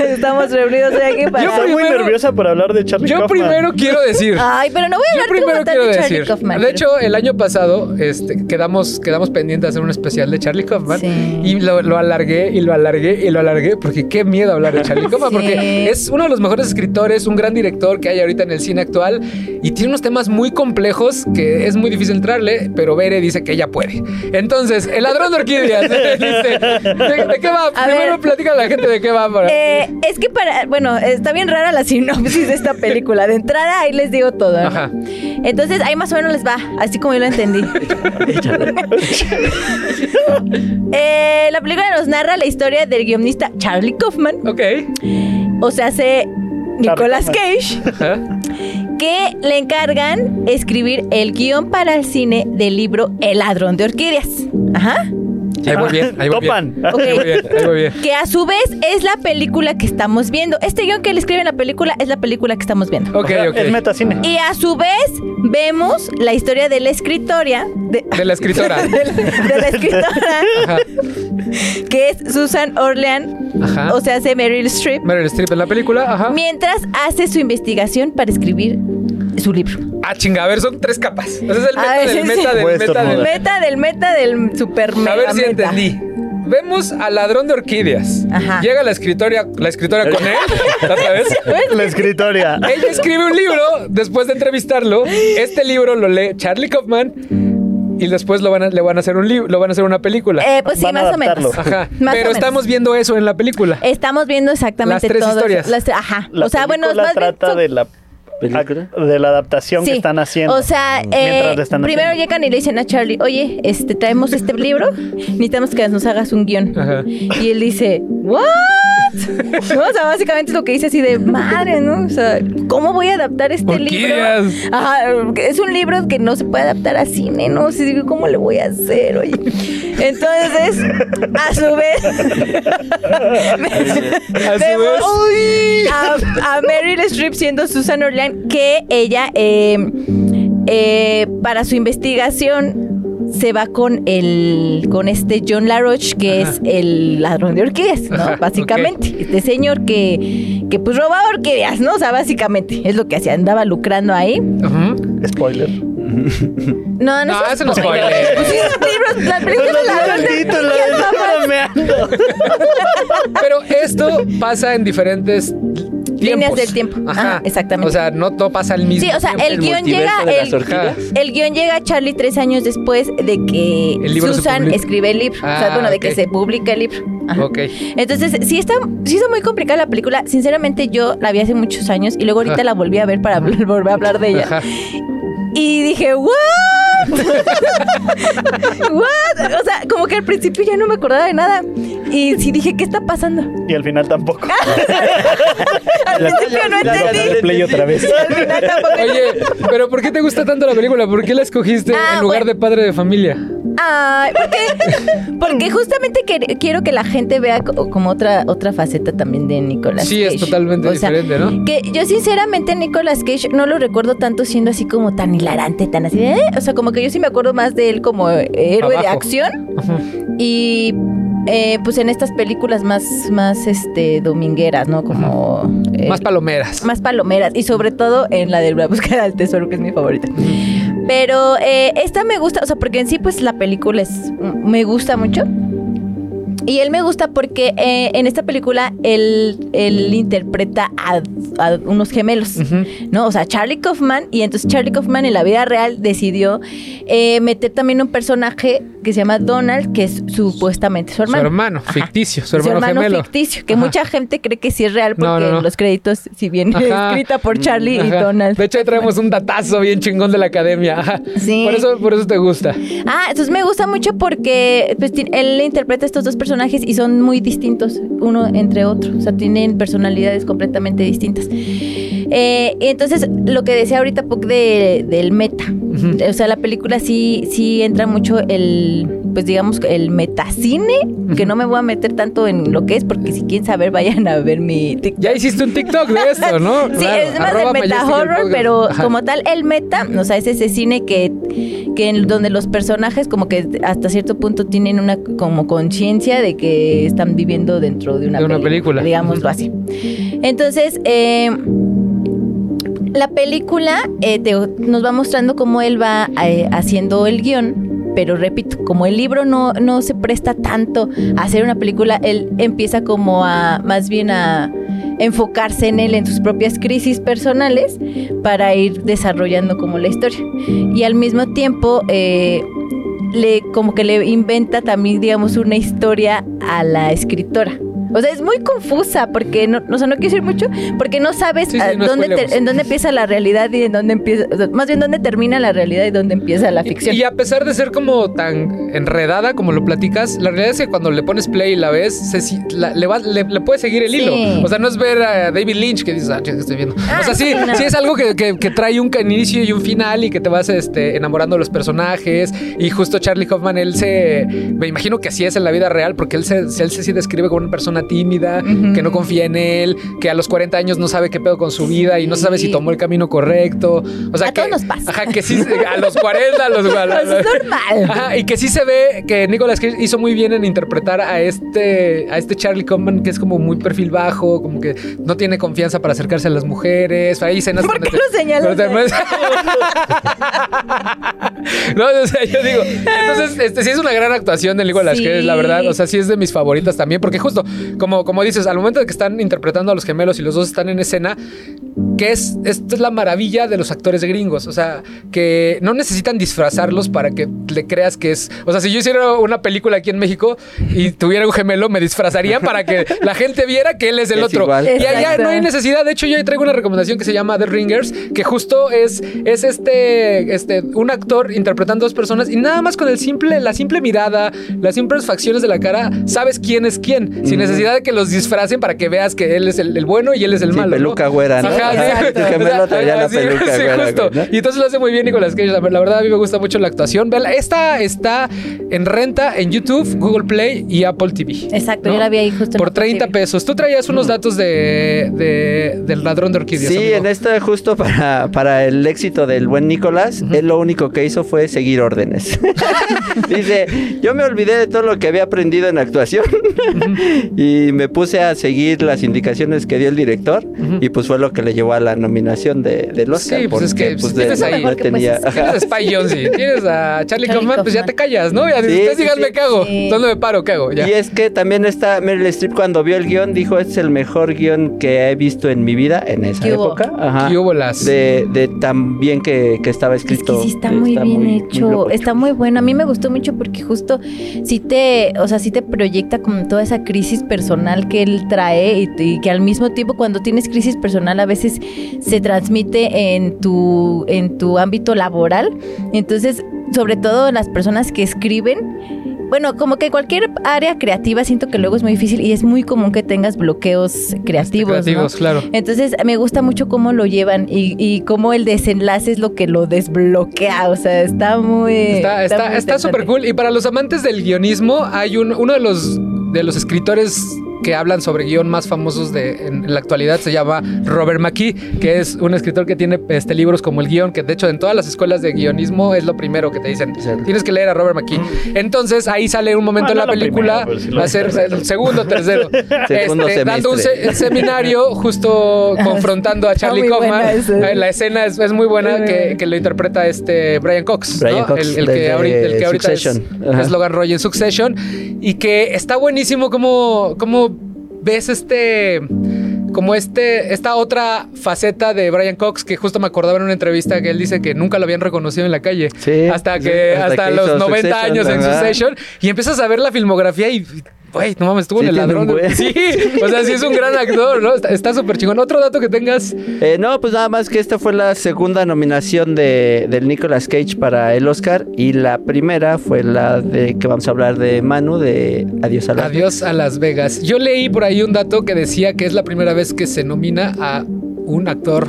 Speaker 4: Estamos reunidos hoy aquí para.
Speaker 1: Yo
Speaker 3: Estoy muy nerviosa por hablar de Charlie
Speaker 1: Yo
Speaker 3: Kaufman.
Speaker 1: primero quiero decir.
Speaker 4: Ay, pero no voy a
Speaker 1: Yo
Speaker 4: hablar como
Speaker 1: primero quiero
Speaker 4: de Charlie
Speaker 1: decir.
Speaker 4: Kaufman.
Speaker 1: De hecho, el año pasado este, quedamos, quedamos pendientes de hacer un especial de Charlie Kaufman.
Speaker 4: Sí.
Speaker 1: Y lo, lo alargué y lo alargué y lo alargué porque qué miedo hablar de Charlie Kaufman.
Speaker 4: Sí.
Speaker 1: Porque es uno de los mejores escritores, un gran director que hay ahorita en el cine actual y tiene unos temas muy complejos que es muy difícil entrarle, pero Bere dice que ella puede. Entonces, el ladrón de orquídeas. *laughs* dice, ¿de, de qué va?
Speaker 4: A
Speaker 1: Primero
Speaker 4: ver.
Speaker 1: platica a la gente de qué va. Para...
Speaker 4: Eh, es que para, bueno, está bien rara la sinopsis de esta película. De entrada ahí les digo todo. ¿no?
Speaker 1: Ajá.
Speaker 4: Entonces ahí más o menos les va, así como yo lo entendí. *laughs* Eh, *laughs* la película nos narra la historia del guionista Charlie Kaufman,
Speaker 1: Ok.
Speaker 4: o sea, hace Nicolas. Cage,
Speaker 1: Ajá.
Speaker 4: que le encargan escribir el guion para el cine del libro El ladrón de orquídeas. Ajá.
Speaker 1: Ahí voy bien, ahí voy bien.
Speaker 3: Topan.
Speaker 1: Ahí voy bien, ahí voy bien.
Speaker 4: Que a su vez es la película que estamos viendo. Este guion que él escribe en la película es la película que estamos viendo.
Speaker 1: Ok, ok.
Speaker 3: Es metacine.
Speaker 4: Y a su vez vemos la historia de la escritoria, de,
Speaker 1: De la escritora. *laughs*
Speaker 4: de la, de la *laughs* escritora,
Speaker 1: Ajá.
Speaker 4: que es Susan Orlean,
Speaker 1: Ajá.
Speaker 4: o sea, hace Meryl Streep,
Speaker 1: Meryl Streep en la película, ajá.
Speaker 4: mientras hace su investigación para escribir su libro.
Speaker 1: Ah, chinga, a ver, son tres capas. Ese es el
Speaker 4: A
Speaker 1: meta
Speaker 4: ver,
Speaker 1: del
Speaker 4: sí,
Speaker 1: meta
Speaker 4: sí.
Speaker 1: del
Speaker 3: a
Speaker 1: meta del.
Speaker 4: Meta del meta del super
Speaker 1: A
Speaker 4: mega
Speaker 1: ver si
Speaker 4: meta.
Speaker 1: entendí. Vemos al ladrón de orquídeas.
Speaker 4: Ajá.
Speaker 1: Llega la escritora, la escritora con él, *laughs* otra vez.
Speaker 3: La escritoria.
Speaker 1: Ella escribe un libro después de entrevistarlo. Este libro lo lee Charlie Kaufman y después lo van a, le van a hacer un libro, lo van a hacer una película.
Speaker 4: Eh, pues sí,
Speaker 3: Van a
Speaker 4: más o menos.
Speaker 3: adaptarlo.
Speaker 1: Ajá. *laughs*
Speaker 4: Más o
Speaker 1: Pero
Speaker 4: menos.
Speaker 1: estamos viendo eso en la película.
Speaker 4: Estamos viendo exactamente
Speaker 1: Las tres
Speaker 4: todo eso.
Speaker 1: historias.
Speaker 4: Las ajá.
Speaker 3: La
Speaker 4: o sea, bueno, más bien
Speaker 3: trata
Speaker 4: son-
Speaker 3: de la
Speaker 5: ¿Película?
Speaker 3: de la adaptación que están haciendo.
Speaker 4: O sea,
Speaker 3: Mientras
Speaker 4: eh,
Speaker 3: están
Speaker 4: primero
Speaker 3: haciendo.
Speaker 4: llegan y le dicen a Charlie, oye, este, traemos este libro, necesitamos que nos hagas un guion.
Speaker 1: Ajá.
Speaker 4: Y él dice, ¿what? ¿No? *laughs* O sea, básicamente es lo que dice así de madre, ¿no? O sea, ¿cómo voy a adaptar este libro? Ajá, es un libro que no se puede adaptar a cine, ¿no? O sea, ¿cómo le voy a hacer? Oye. Entonces, a su vez, *laughs*
Speaker 1: A su
Speaker 4: vemos
Speaker 1: vez.
Speaker 4: a, a Meryl Streep siendo Susan Orlean, que ella, eh, eh, para su investigación, se va con el con este John LaRoche, que
Speaker 1: Ajá.
Speaker 4: es el ladrón de orquídeas, ¿no?
Speaker 1: Ajá,
Speaker 4: básicamente. Este señor que, que pues robaba orquídeas, ¿no? O sea, básicamente, es lo que hacía, andaba lucrando ahí.
Speaker 3: Spoiler.
Speaker 4: No, no,
Speaker 1: No,
Speaker 4: es
Speaker 1: eso no es
Speaker 4: spoiler.
Speaker 1: spoiler.
Speaker 4: Pues sí, es libro, la. *laughs*
Speaker 1: Pero esto pasa en diferentes
Speaker 4: Líneas del tiempo. Ajá, exactamente.
Speaker 1: O sea, no todo pasa al mismo
Speaker 4: Sí, o sea,
Speaker 1: tiempo.
Speaker 4: el
Speaker 5: guion
Speaker 4: llega, el, el guion llega a Charlie tres años después de que
Speaker 1: El
Speaker 4: Susan escribe el libro. o sea,
Speaker 1: Ah,
Speaker 4: bueno, de que se publica el libro. Ajá.
Speaker 1: Ok.
Speaker 4: Entonces, sí está, sí está muy complicada la película. Sinceramente, yo la vi hace muchos años y luego ahorita
Speaker 1: Ajá.
Speaker 4: la volví a ver para *laughs* volver a hablar de ella.
Speaker 1: Ajá.
Speaker 4: Y dije, ¿what? ¿What? O sea, como que al principio ya no me acordaba de nada. Y sí dije, ¿qué está pasando?
Speaker 3: Y al final tampoco.
Speaker 4: Al principio no entendí.
Speaker 3: play otra vez.
Speaker 4: Al final tampoco
Speaker 1: Oye, pero ¿por qué te gusta tanto la película? ¿Por qué la escogiste
Speaker 4: Ah,
Speaker 1: en lugar
Speaker 4: bueno.
Speaker 1: de padre de familia?
Speaker 4: Ay, porque, porque justamente que- quiero que la gente vea co- como otra otra faceta también de Nicolas
Speaker 1: Sí,
Speaker 4: Cage.
Speaker 1: es totalmente
Speaker 4: O sea,
Speaker 1: diferente, ¿no?
Speaker 4: Que yo sinceramente Nicolas Cage no lo recuerdo tanto siendo así como tan hilarante, tan así "Eh", o sea, como que yo sí me acuerdo más de él como eh, héroe de acción y eh, pues en estas películas más más este domingueras, ¿no? Como eh,
Speaker 1: Más palomeras.
Speaker 4: más palomeras y sobre todo en la de la búsqueda del tesoro que es mi favorita. Pero eh, esta me gusta, o sea, porque en sí pues la película es me gusta mucho. Y él me gusta porque eh, en esta película él, él interpreta a, a unos gemelos. ¿no? O sea, Charlie Kaufman. Y entonces Charlie Kaufman en la vida real decidió eh, meter también un personaje que se llama Donald, que es supuestamente su
Speaker 1: Su
Speaker 4: hermano.
Speaker 1: hermano,
Speaker 4: Ajá.
Speaker 1: ficticio, su hermano, gemelo.
Speaker 4: ficticio, que
Speaker 1: Ajá.
Speaker 4: mucha gente cree que sí es real porque
Speaker 1: No, no, no.
Speaker 4: en los créditos sí viene escrita por Charlie y. Donald.
Speaker 1: De hecho, ahí traemos un datazo bien chingón de la academia.
Speaker 4: Sí.
Speaker 1: Por eso, por eso te gusta.
Speaker 4: Ah, entonces me gusta mucho porque pues, él interpreta estos dos personajes y son muy distintos uno entre otro. O sea, tienen personalidades completamente distintas. Eh, entonces, lo que decía ahorita Puck de, del meta. O sea, la película sí, sí entra mucho el, pues digamos, el metacine, que no me voy a meter tanto en lo que es, porque si quieren saber, vayan a ver mi TikTok.
Speaker 1: Ya hiciste un TikTok de esto, ¿no? *laughs*
Speaker 4: Sí,
Speaker 1: Claro,
Speaker 4: es más
Speaker 1: arroba
Speaker 4: del meta horror, pero
Speaker 1: Ajá.
Speaker 4: como tal, el meta, o sea, es ese cine que, que en donde los personajes como que hasta cierto punto tienen una como conciencia de que están viviendo dentro de una,
Speaker 1: De una película.
Speaker 4: digámoslo
Speaker 1: Ujú.
Speaker 4: así. Entonces, eh, la película eh, te- nos va mostrando cómo él va eh, haciendo el guion, pero repito, como el libro no, no se presta tanto a hacer una película, él empieza como a más bien a enfocarse en él, en sus propias crisis personales, para ir desarrollando como la historia. Y al mismo tiempo, eh, le, como que le inventa también, digamos, una historia a la escritora. O sea, es muy confusa porque no, o sea, no quiero decir mucho, porque no sabes
Speaker 1: Sí, sí,
Speaker 4: a
Speaker 1: no
Speaker 4: dónde te- en dónde empieza la realidad y en dónde empieza, más bien dónde termina la realidad y dónde empieza la ficción.
Speaker 1: Y, y a pesar de ser como tan enredada como lo platicas, la realidad es que cuando le pones play y la ves, se la- le, va- le, le puedes seguir el
Speaker 4: Sí.
Speaker 1: hilo. O sea, no es ver a David Lynch que dices, ah, chinga, estoy viendo.
Speaker 4: Ah,
Speaker 1: o sea, sí,
Speaker 4: sí, no.
Speaker 1: sí es algo que, que- que trae un inicio y un final y que te vas este, enamorando de los personajes. Y justo Charlie Hoffman, él se. Me imagino que así es en la vida real, porque él se, él se sí describe como una persona tímida, que no confía en él, que a los 40 años no sabe qué pedo con su vida y no sabe si tomó el camino correcto. O sea,
Speaker 4: A
Speaker 1: que,
Speaker 4: todos nos pasa.
Speaker 1: Ajá, que sí, a los 40, a los. a *laughs*
Speaker 4: Pues es normal.
Speaker 1: Ajá, y que sí se ve que Nicolas Cage hizo muy bien en interpretar a este, a este Charlie Kaufman, que es como muy perfil bajo, como que no tiene confianza para acercarse a las mujeres. Hay escenas
Speaker 4: ¿Por qué lo señalas?
Speaker 1: donde te- *laughs* no, o sea, yo digo, entonces, este sí es una gran actuación de Nicolas
Speaker 4: Sí.
Speaker 1: Cage, la verdad. O sea, sí es de mis favoritas también, porque justo, como, como dices, al momento de que están interpretando a los gemelos y los dos están en escena, que es, esto es la maravilla de los actores gringos. O sea, que no necesitan disfrazarlos para que le creas que es. O sea, si yo hiciera una película aquí en México y tuviera un gemelo, me disfrazaría para que la gente viera que él es el
Speaker 5: Es
Speaker 1: otro.
Speaker 5: igual.
Speaker 1: Y allá no hay necesidad. De hecho, yo traigo una recomendación que se llama The Ringers, que justo es, es este, este, un actor interpretando dos personas y nada más con el simple, la simple mirada, las simples facciones de la cara, sabes quién es quién, sin necesidad de que los disfracen para que veas que él es el, el bueno y él es el
Speaker 5: Sí,
Speaker 1: malo. ¿no?
Speaker 5: peluca güera, ¿no?
Speaker 1: Ajá, sí.
Speaker 5: El gemelo traía la peluca
Speaker 1: sí,
Speaker 5: güera,
Speaker 1: justo.
Speaker 5: ¿no?
Speaker 1: Y entonces lo hace muy bien Nicolas Cage. La, la verdad, a mí me gusta mucho la actuación. Esta está en renta en YouTube, Google Play y Apple TV.
Speaker 4: Exacto,
Speaker 1: ¿no?
Speaker 4: yo la vi ahí justo.
Speaker 1: Por
Speaker 4: Apple
Speaker 1: 30
Speaker 4: TV.
Speaker 1: pesos. Tú traías unos datos de, de- del ladrón de orquídeas.
Speaker 5: Sí,
Speaker 1: amigo.
Speaker 5: en esta justo para, para el éxito del buen Nicolás, él lo único que hizo fue seguir órdenes. *laughs* Dice, yo me olvidé de todo lo que había aprendido en actuación *laughs* y me puse a seguir las indicaciones que dio el director y pues fue lo que le llevó a la nominación de, del Oscar.
Speaker 1: Sí, pues es que,
Speaker 5: pues,
Speaker 1: tienes ahí-
Speaker 5: no tenía...
Speaker 4: Pues,
Speaker 1: Tienes
Speaker 5: Ajá. *laughs*
Speaker 1: a Spy Jonze, tienes a Charlie,
Speaker 4: Charlie
Speaker 1: Kaufman, pues ya te callas, ¿no? Ya
Speaker 5: Sí,
Speaker 1: ustedes
Speaker 5: sí,
Speaker 1: díganme
Speaker 5: sí.
Speaker 1: qué hago.
Speaker 4: Sí.
Speaker 1: ¿Dónde me paro? ¿Qué hago? Ya.
Speaker 5: Y es que también está Meryl Streep cuando vio el guion, dijo, es el mejor guion que he visto en mi vida en esa
Speaker 4: ¿Qué hubo?
Speaker 5: época. Ajá.
Speaker 1: ¿Qué hubo las?
Speaker 5: De, de tan bien que, que estaba
Speaker 4: Es
Speaker 5: escrito.
Speaker 4: que sí está muy bien hecho, está muy bueno. A mí me gustó mucho porque justo sí te, o sea, sí te proyecta como toda esa crisis personal que él trae y, y que al mismo tiempo cuando tienes crisis personal a veces se transmite en tu en tu ámbito laboral. Entonces, sobre todo en las personas que escriben, bueno, como que cualquier área creativa siento que luego es muy difícil y es muy común que tengas bloqueos creativos, ¿no?
Speaker 1: creativos, claro.
Speaker 4: Entonces me gusta mucho cómo lo llevan y, y cómo el desenlace es lo que lo desbloquea. O sea, está muy.
Speaker 1: Está está
Speaker 4: muy
Speaker 1: está súper
Speaker 4: interesante.
Speaker 1: cool. Y para los amantes del guionismo, hay un, uno de los, de los escritores que hablan sobre guion más famosos de, en, en la actualidad se llama Robert McKee, que es un escritor que tiene este, libros como el guion, que de hecho en todas las escuelas de guionismo es lo primero que te dicen. Tienes que leer a Robert McKee. Entonces ahí sale un momento
Speaker 3: Ah,
Speaker 1: en la película,
Speaker 3: primero,
Speaker 1: va a ser el segundo, tercero, *laughs*
Speaker 5: Segundo
Speaker 1: este, dando un se- seminario justo *laughs* confrontando a Charlie Kaufman. Eh, La escena es, es muy buena que, que lo interpreta este Brian Cox.
Speaker 5: Brian
Speaker 1: ¿no?
Speaker 5: Cox,
Speaker 1: el, el que ahorita, el que ahorita es,
Speaker 5: Succession.
Speaker 1: Es Logan Roy en Succession. Y que está buenísimo como, como ves este como este, esta otra faceta de Brian Cox que justo me acordaba en una entrevista que él dice que nunca lo habían reconocido en la calle.
Speaker 5: Sí,
Speaker 1: hasta
Speaker 5: sí,
Speaker 1: que,
Speaker 5: hasta
Speaker 1: hasta,
Speaker 5: que
Speaker 1: los
Speaker 5: hizo
Speaker 1: 90
Speaker 5: Succession,
Speaker 1: años en. Succession. Y empiezas a ver la filmografía y. Güey, no mames, estuvo
Speaker 5: Sí,
Speaker 1: en el ladrón.
Speaker 5: buen.
Speaker 1: Sí, o sea, sí es un gran actor, ¿no? Está- súper chingón. Otro dato que tengas.
Speaker 5: Eh, no, pues nada más que esta fue la segunda nominación de, del Nicolas Cage para el Oscar y la primera fue la de que vamos a hablar de Manu de Adiós a la
Speaker 1: Adiós a Las Vegas. Yo leí por ahí un dato que decía que es la primera vez que se nomina a un actor,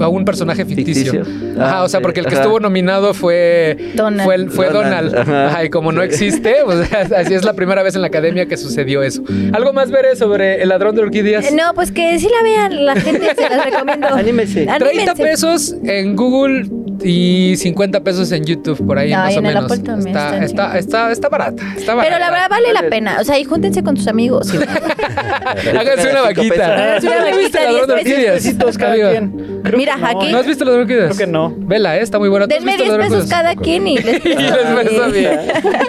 Speaker 1: a un personaje ficticio.
Speaker 5: Ficticio.
Speaker 1: Ajá,
Speaker 5: Ah,
Speaker 1: o sea, porque el que
Speaker 5: ajá.
Speaker 1: estuvo nominado fue
Speaker 4: Donald.
Speaker 1: Fue, fue Donald.
Speaker 5: Donald, ajá.
Speaker 1: Y como no existe, pues *laughs* así es la primera vez en la academia que sucedió eso. ¿Algo más veré sobre el ladrón de orquídeas?
Speaker 4: Eh, No, pues que sí la vean, la gente se las recomiendo.
Speaker 5: Anímese. *laughs*
Speaker 1: 30
Speaker 4: Anímense.
Speaker 1: pesos en Google y 50 pesos en YouTube, por ahí más o menos. Está,
Speaker 4: están
Speaker 1: está, está, está barata, está barata.
Speaker 4: Pero la verdad vale la pena. O sea, y júntense con sus amigos. *laughs*
Speaker 1: Háganse una vaquita.
Speaker 4: Háganse una
Speaker 1: ¿Ya viste
Speaker 4: vaquita,
Speaker 1: el ladrón de
Speaker 4: 10 pesos.
Speaker 1: orquídeas?
Speaker 3: Besitos cada quien. Creo
Speaker 4: Mira,
Speaker 3: que no,
Speaker 4: aquí.
Speaker 1: ¿No has visto de orquídeas?
Speaker 3: Creo que no.
Speaker 1: Vela, eh, está muy buena. ¿Tú has
Speaker 4: Denme
Speaker 1: visto
Speaker 4: 10
Speaker 1: el ladrón de
Speaker 4: pesos cada quien y les *laughs* *laughs*
Speaker 1: Y les beso bien.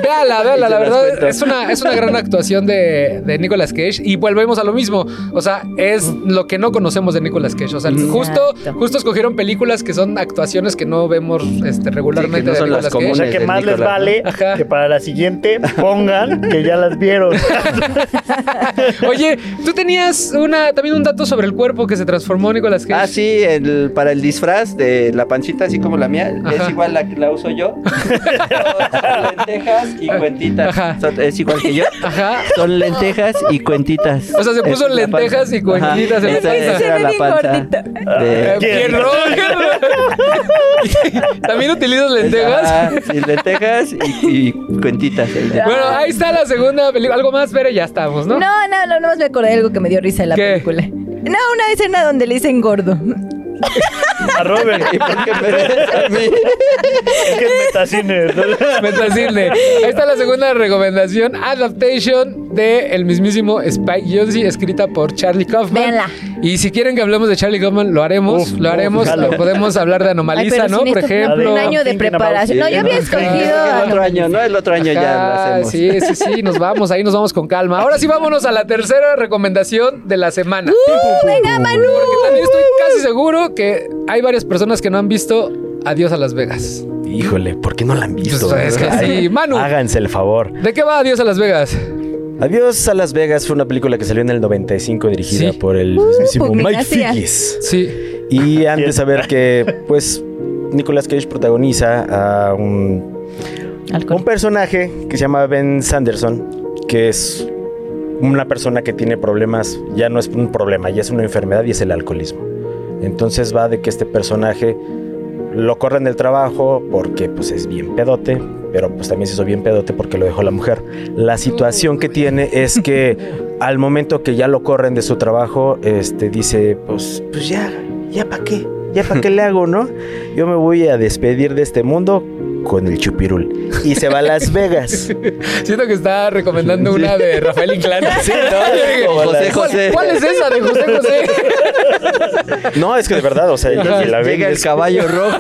Speaker 1: Véala, véala, la verdad es una, es una gran actuación de, de Nicolas Cage y volvemos a lo mismo. O sea, es lo que no conocemos de Nicolas Cage. O sea, justo,
Speaker 4: Exacto.
Speaker 1: justo escogieron películas que son actuaciones que no vemos este, regularmente
Speaker 5: Sí, que no
Speaker 1: de
Speaker 5: son las
Speaker 1: Nicolas
Speaker 3: O
Speaker 1: Cage.
Speaker 5: comunes.
Speaker 3: sea que más les
Speaker 5: Nicolás,
Speaker 3: vale
Speaker 1: Ajá.
Speaker 3: que para la siguiente pongan que ya las vieron. *laughs*
Speaker 1: Oye, tú tenías una, también un dato sobre el cuerpo que se transformó Nicolas Cage.
Speaker 5: Ah, sí, el, para el disfraz de la pancita, así como la mía,
Speaker 1: Ajá.
Speaker 5: es igual la que la uso yo. *laughs* Son lentejas y cuentitas.
Speaker 1: Ajá.
Speaker 5: Son- es igual que yo.
Speaker 1: Ajá.
Speaker 5: Son lentejas y cuentitas.
Speaker 1: O sea, se puso
Speaker 5: Esa es
Speaker 1: lentejas y cuentitas en la
Speaker 5: Esa- esa
Speaker 4: Se
Speaker 5: era la panza de-
Speaker 1: Eh,
Speaker 3: ¿Quién? *laughs*
Speaker 1: ¿También utilizas lentejas?
Speaker 5: Ah, sí, lentejas y, y cuentitas.
Speaker 1: Bueno, ahí está la segunda película. Algo más, Bere, ya estamos, ¿no?
Speaker 4: No, no, no, nomás me acordé de algo que me dio risa en la
Speaker 1: ¿Qué?
Speaker 4: película. No, una escena donde le dicen gordo.
Speaker 3: A Robert.
Speaker 5: ¿Y por qué me ves a mí?
Speaker 3: Es que es metacine. ¿no?
Speaker 1: Metacine. Ahí está la segunda recomendación. Adaptation de el mismísimo Spike Jonze, escrita por Charlie Kaufman.
Speaker 4: Véanla.
Speaker 1: Y si quieren que hablemos de Charlie Kaufman, lo haremos.
Speaker 3: Uf,
Speaker 1: lo haremos. lo *laughs* podemos hablar de Anomalisa,
Speaker 4: Ay, pero
Speaker 1: ¿no? Por ejemplo.
Speaker 4: Un año de preparación. No, yo había escogido.
Speaker 5: El otro año, ¿no? El otro año ya lo
Speaker 1: Ajá,
Speaker 5: hacemos.
Speaker 1: Sí, sí, sí, nos vamos, ahí nos vamos con calma. Ahora sí, vámonos a la tercera recomendación de la semana.
Speaker 4: ¡Uh, venga, Manu!
Speaker 1: Porque también estoy casi seguro que hay varias personas que no han visto Adiós a Las Vegas.
Speaker 2: Híjole, ¿por qué no la han visto?
Speaker 1: Pues es que sí. Manu.
Speaker 2: Háganse el favor.
Speaker 1: ¿De qué va Adiós a Las Vegas?
Speaker 2: Adiós a Las Vegas fue una película que salió en el 95 dirigida
Speaker 1: Sí.
Speaker 2: por el mismísimo Mike
Speaker 4: pugnacia.
Speaker 2: Figgis.
Speaker 1: Sí.
Speaker 2: Y han de saber que, pues, Nicolas Cage protagoniza a un, un personaje que se llama Ben Sanderson, que es una persona que tiene problemas, ya no es un problema, ya es una enfermedad y es el alcoholismo. Entonces va de que este personaje lo corren del trabajo porque pues es bien pedote, pero pues también se hizo bien pedote porque lo dejó la mujer. La situación que tiene es que *laughs* al momento que ya lo corren de su trabajo, este dice, pues, pues ya, ya para qué, ya para qué le hago, ¿no? Yo me voy a despedir de este mundo con el chupirul. Y se va a Las Vegas. *laughs*
Speaker 1: Siento que está recomendando una de Rafael Inclán.
Speaker 2: Sí, no, *laughs*
Speaker 5: José
Speaker 2: las-
Speaker 1: ¿Cuál,
Speaker 5: José.
Speaker 1: cuál es esa de José José? *laughs*
Speaker 2: No, es que de verdad, o sea,
Speaker 1: Ajá.
Speaker 2: si la
Speaker 5: Llega el
Speaker 2: es-
Speaker 5: caballo rojo.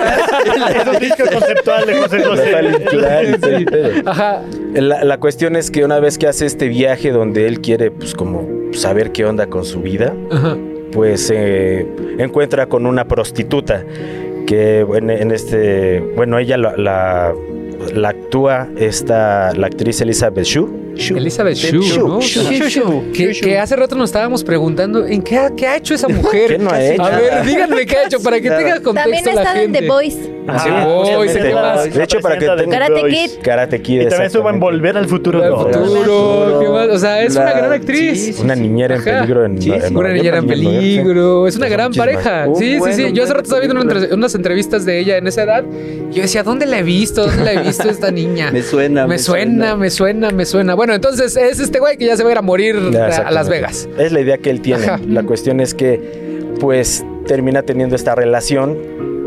Speaker 3: Es un disco conceptual de José
Speaker 2: Rafael
Speaker 3: José.
Speaker 2: Inclán.
Speaker 1: Ajá.
Speaker 2: La, la cuestión es que una vez que hace este viaje donde él quiere, pues, como saber qué onda con su vida,
Speaker 1: Ajá.
Speaker 2: pues eh, encuentra con una prostituta que en, en este, bueno, ella la, la, la actúa esta, la actriz Elizabeth Shue. Shue.
Speaker 1: Elizabeth Shue,
Speaker 2: Shue,
Speaker 1: ¿no?
Speaker 2: Shue,
Speaker 1: Sí,
Speaker 2: Shue,
Speaker 1: Shue. Que, que hace rato nos estábamos preguntando en qué ha, qué ha hecho esa *laughs* mujer.
Speaker 2: ¿Qué no ha hecho?
Speaker 1: A ver, díganme qué ha hecho para que
Speaker 5: Claro.
Speaker 1: tenga contexto
Speaker 4: También ha
Speaker 1: la
Speaker 4: en. The Voice.
Speaker 2: Ah,
Speaker 1: Sí,
Speaker 2: justamente.
Speaker 1: Boys, ¿qué más?
Speaker 2: De hecho, para que tenga-
Speaker 4: Karate. Kid.
Speaker 2: Karate Kid.
Speaker 3: Y también estuvo en. Volver al Futuro.
Speaker 1: Al futuro, ¿qué más? O sea, es una gran actriz.
Speaker 2: Una niñera en peligro en,
Speaker 1: Una niñera en peligro. Es una gran pareja. Sí, sí, sí. Yo hace rato estaba viendo unas entrevistas de ella en esa edad. y Yo decía, ¿dónde la he visto? ¿Dónde la he visto esta niña? *laughs*
Speaker 5: Me suena,
Speaker 1: Me suena, me suena, me suena. Bueno, entonces es este güey que ya se va a ir a morir a- Las. Vegas.
Speaker 2: Es la idea que él tiene. La cuestión es que, pues, termina teniendo esta relación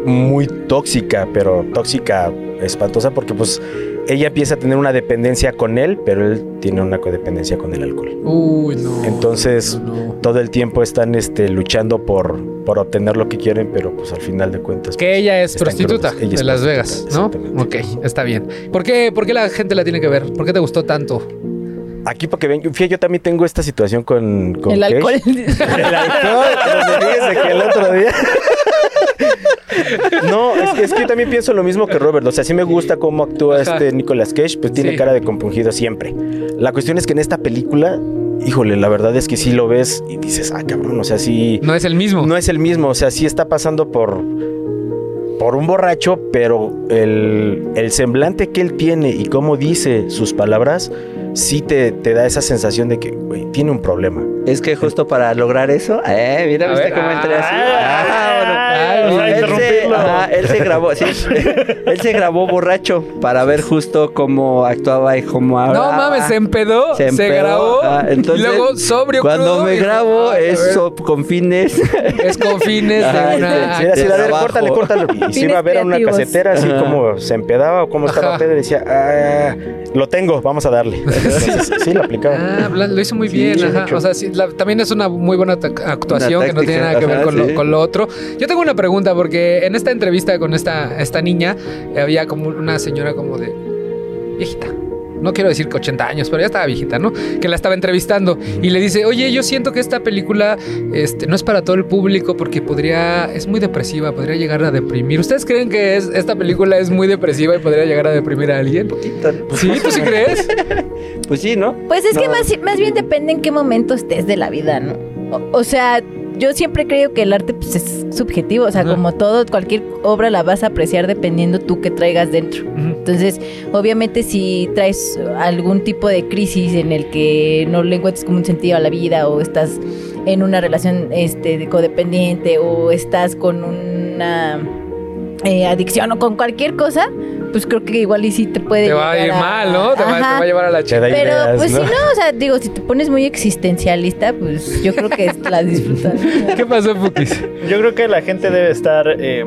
Speaker 2: muy tóxica, pero tóxica espantosa, porque, pues, ella empieza a tener una dependencia con él, pero él tiene una codependencia con el alcohol.
Speaker 1: Uy, no.
Speaker 2: Entonces,
Speaker 1: No.
Speaker 2: todo el tiempo están este, luchando por, por obtener lo que quieren, pero, pues, al final de cuentas.
Speaker 1: Que
Speaker 2: pues,
Speaker 1: ella es prostituta.
Speaker 2: Ella
Speaker 1: de
Speaker 2: es
Speaker 1: Las
Speaker 2: prostituta,
Speaker 1: Vegas, ¿no? Ok, está bien. ¿Por qué, ¿Por qué la gente la tiene que ver? ¿Por qué te gustó tanto?
Speaker 2: Aquí porque ven, fíjate, yo también tengo esta situación con, con
Speaker 4: El alcohol. *laughs*
Speaker 2: El alcohol, donde fíjese que el otro día. *laughs* No, es que, es que yo también pienso lo mismo que Robert. O sea, sí me gusta cómo actúa
Speaker 1: Ajá.
Speaker 2: este Nicolas Cage, pues tiene
Speaker 1: Sí.
Speaker 2: cara de compungido siempre. La cuestión es que en esta película, híjole, la verdad es que sí lo ves y dices, ah, cabrón, o sea, sí.
Speaker 1: No es el mismo.
Speaker 2: No es el mismo, o sea, sí está pasando por. Por un borracho, pero el, el semblante que él tiene y cómo dice sus palabras, sí te, te da esa sensación de que, güey, tiene un problema.
Speaker 5: Es que justo para lograr eso, eh, mira, ¿viste cómo entré así?
Speaker 3: ah,
Speaker 5: Ah, él, se,
Speaker 3: interrumpirlo.
Speaker 5: ajá, él se grabó, sí, *laughs* él se grabó borracho para ver justo cómo actuaba y cómo
Speaker 1: No
Speaker 5: hablaba.
Speaker 1: mames, se empedó, se,
Speaker 5: empedó,
Speaker 1: grabó
Speaker 5: entonces,
Speaker 1: y luego sobrio
Speaker 5: Cuando
Speaker 1: crudo,
Speaker 5: me grabo
Speaker 1: Ay, a
Speaker 5: es so- con fines
Speaker 1: es con fines
Speaker 5: Ajá,
Speaker 1: de una
Speaker 5: sí,
Speaker 2: Sí, era así,
Speaker 5: de
Speaker 2: a ver, córtale, córtale. *laughs* Y se iba a ver a una casetera, así
Speaker 5: Ajá.
Speaker 2: como se empedaba o cómo estaba pedo y decía, ah, lo tengo, vamos a darle. *laughs* Entonces, sí, lo aplicaba.
Speaker 1: Ah, la- lo hizo muy
Speaker 2: Sí,
Speaker 1: bien, ajá. O sea, sí, la- también es una muy buena actuación
Speaker 5: Una
Speaker 1: que no tiene nada que ver con, lo, con lo otro. Yo tengo una pregunta porque en esta entrevista con esta, esta niña había como una señora como de viejita. No quiero decir que 80 años, pero ya estaba viejita, ¿no? Que la estaba entrevistando y le dice, oye, yo siento que esta película este, no es para todo el público porque podría, es muy depresiva, podría llegar a deprimir. ¿Ustedes creen que es, esta película es muy depresiva y podría llegar a deprimir a alguien? ¿Sí? ¿Tú sí crees?
Speaker 5: Pues sí, ¿no?
Speaker 4: Pues es que más, más bien depende en qué momento estés de la vida, ¿no? O, o sea, yo siempre creo que el arte pues, es subjetivo, o sea,
Speaker 1: Ajá.
Speaker 4: como todo, cualquier obra la vas a apreciar dependiendo tú que traigas dentro. Entonces, obviamente si traes algún tipo de crisis en el que no le encuentres como un sentido a la vida o estás en una relación este, de codependiente o estás con una eh, adicción o con cualquier cosa, pues creo que igual y sí te puede
Speaker 1: Te va a ir
Speaker 4: llegar
Speaker 1: mal, ¿no? Te va, te va a llevar a la
Speaker 2: Te da
Speaker 1: chica.
Speaker 4: Pero
Speaker 2: ideas,
Speaker 4: pues
Speaker 2: ¿no?
Speaker 4: si no, o sea, digo, si te pones muy existencialista, pues yo creo que *laughs* la disfrutas.
Speaker 1: ¿Qué pasó, Pukis?
Speaker 3: Yo creo que la gente debe estar, eh,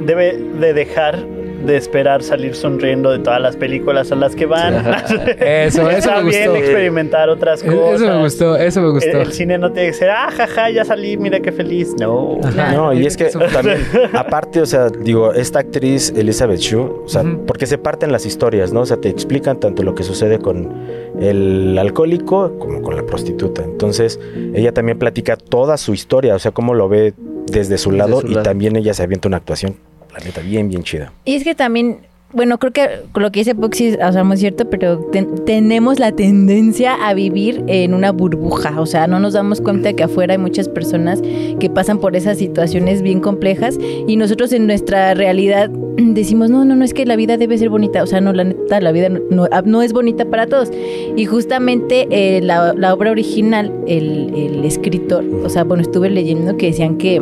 Speaker 3: debe de dejar de esperar salir sonriendo de todas las películas a las que van. *laughs*
Speaker 1: Eso, eso
Speaker 3: Está
Speaker 1: me
Speaker 3: bien
Speaker 1: gustó.
Speaker 3: experimentar otras cosas.
Speaker 1: Eso me gustó, eso me
Speaker 3: El,
Speaker 1: gustó.
Speaker 3: el cine no tiene que ser, ah, jaja, ya salí, mira qué feliz. No.
Speaker 1: Ajá.
Speaker 2: No, y es que
Speaker 1: Eso-
Speaker 2: también, *laughs* aparte, o sea, digo, esta actriz Elizabeth Shue, o sea, porque se parten las historias, ¿no? O sea, te explican tanto lo que sucede con el alcohólico como con la prostituta. Entonces, ella también platica toda su historia, o sea, cómo lo ve desde su
Speaker 5: Desde
Speaker 2: lado
Speaker 5: su
Speaker 2: y
Speaker 5: lado.
Speaker 2: también ella se avienta una actuación, la neta, bien, bien chida.
Speaker 4: Y es que también, bueno, creo que lo que dice es o sea, muy cierto, pero ten- tenemos la tendencia a vivir en una burbuja. O sea, no nos damos cuenta que afuera hay muchas personas que pasan por esas situaciones bien complejas y nosotros en nuestra realidad decimos, no, no, no, es que la vida debe ser bonita. O sea, no, la neta, la vida no, es bonita para todos. Y justamente eh, la, la obra original, el, el escritor, o sea, bueno, estuve leyendo que decían que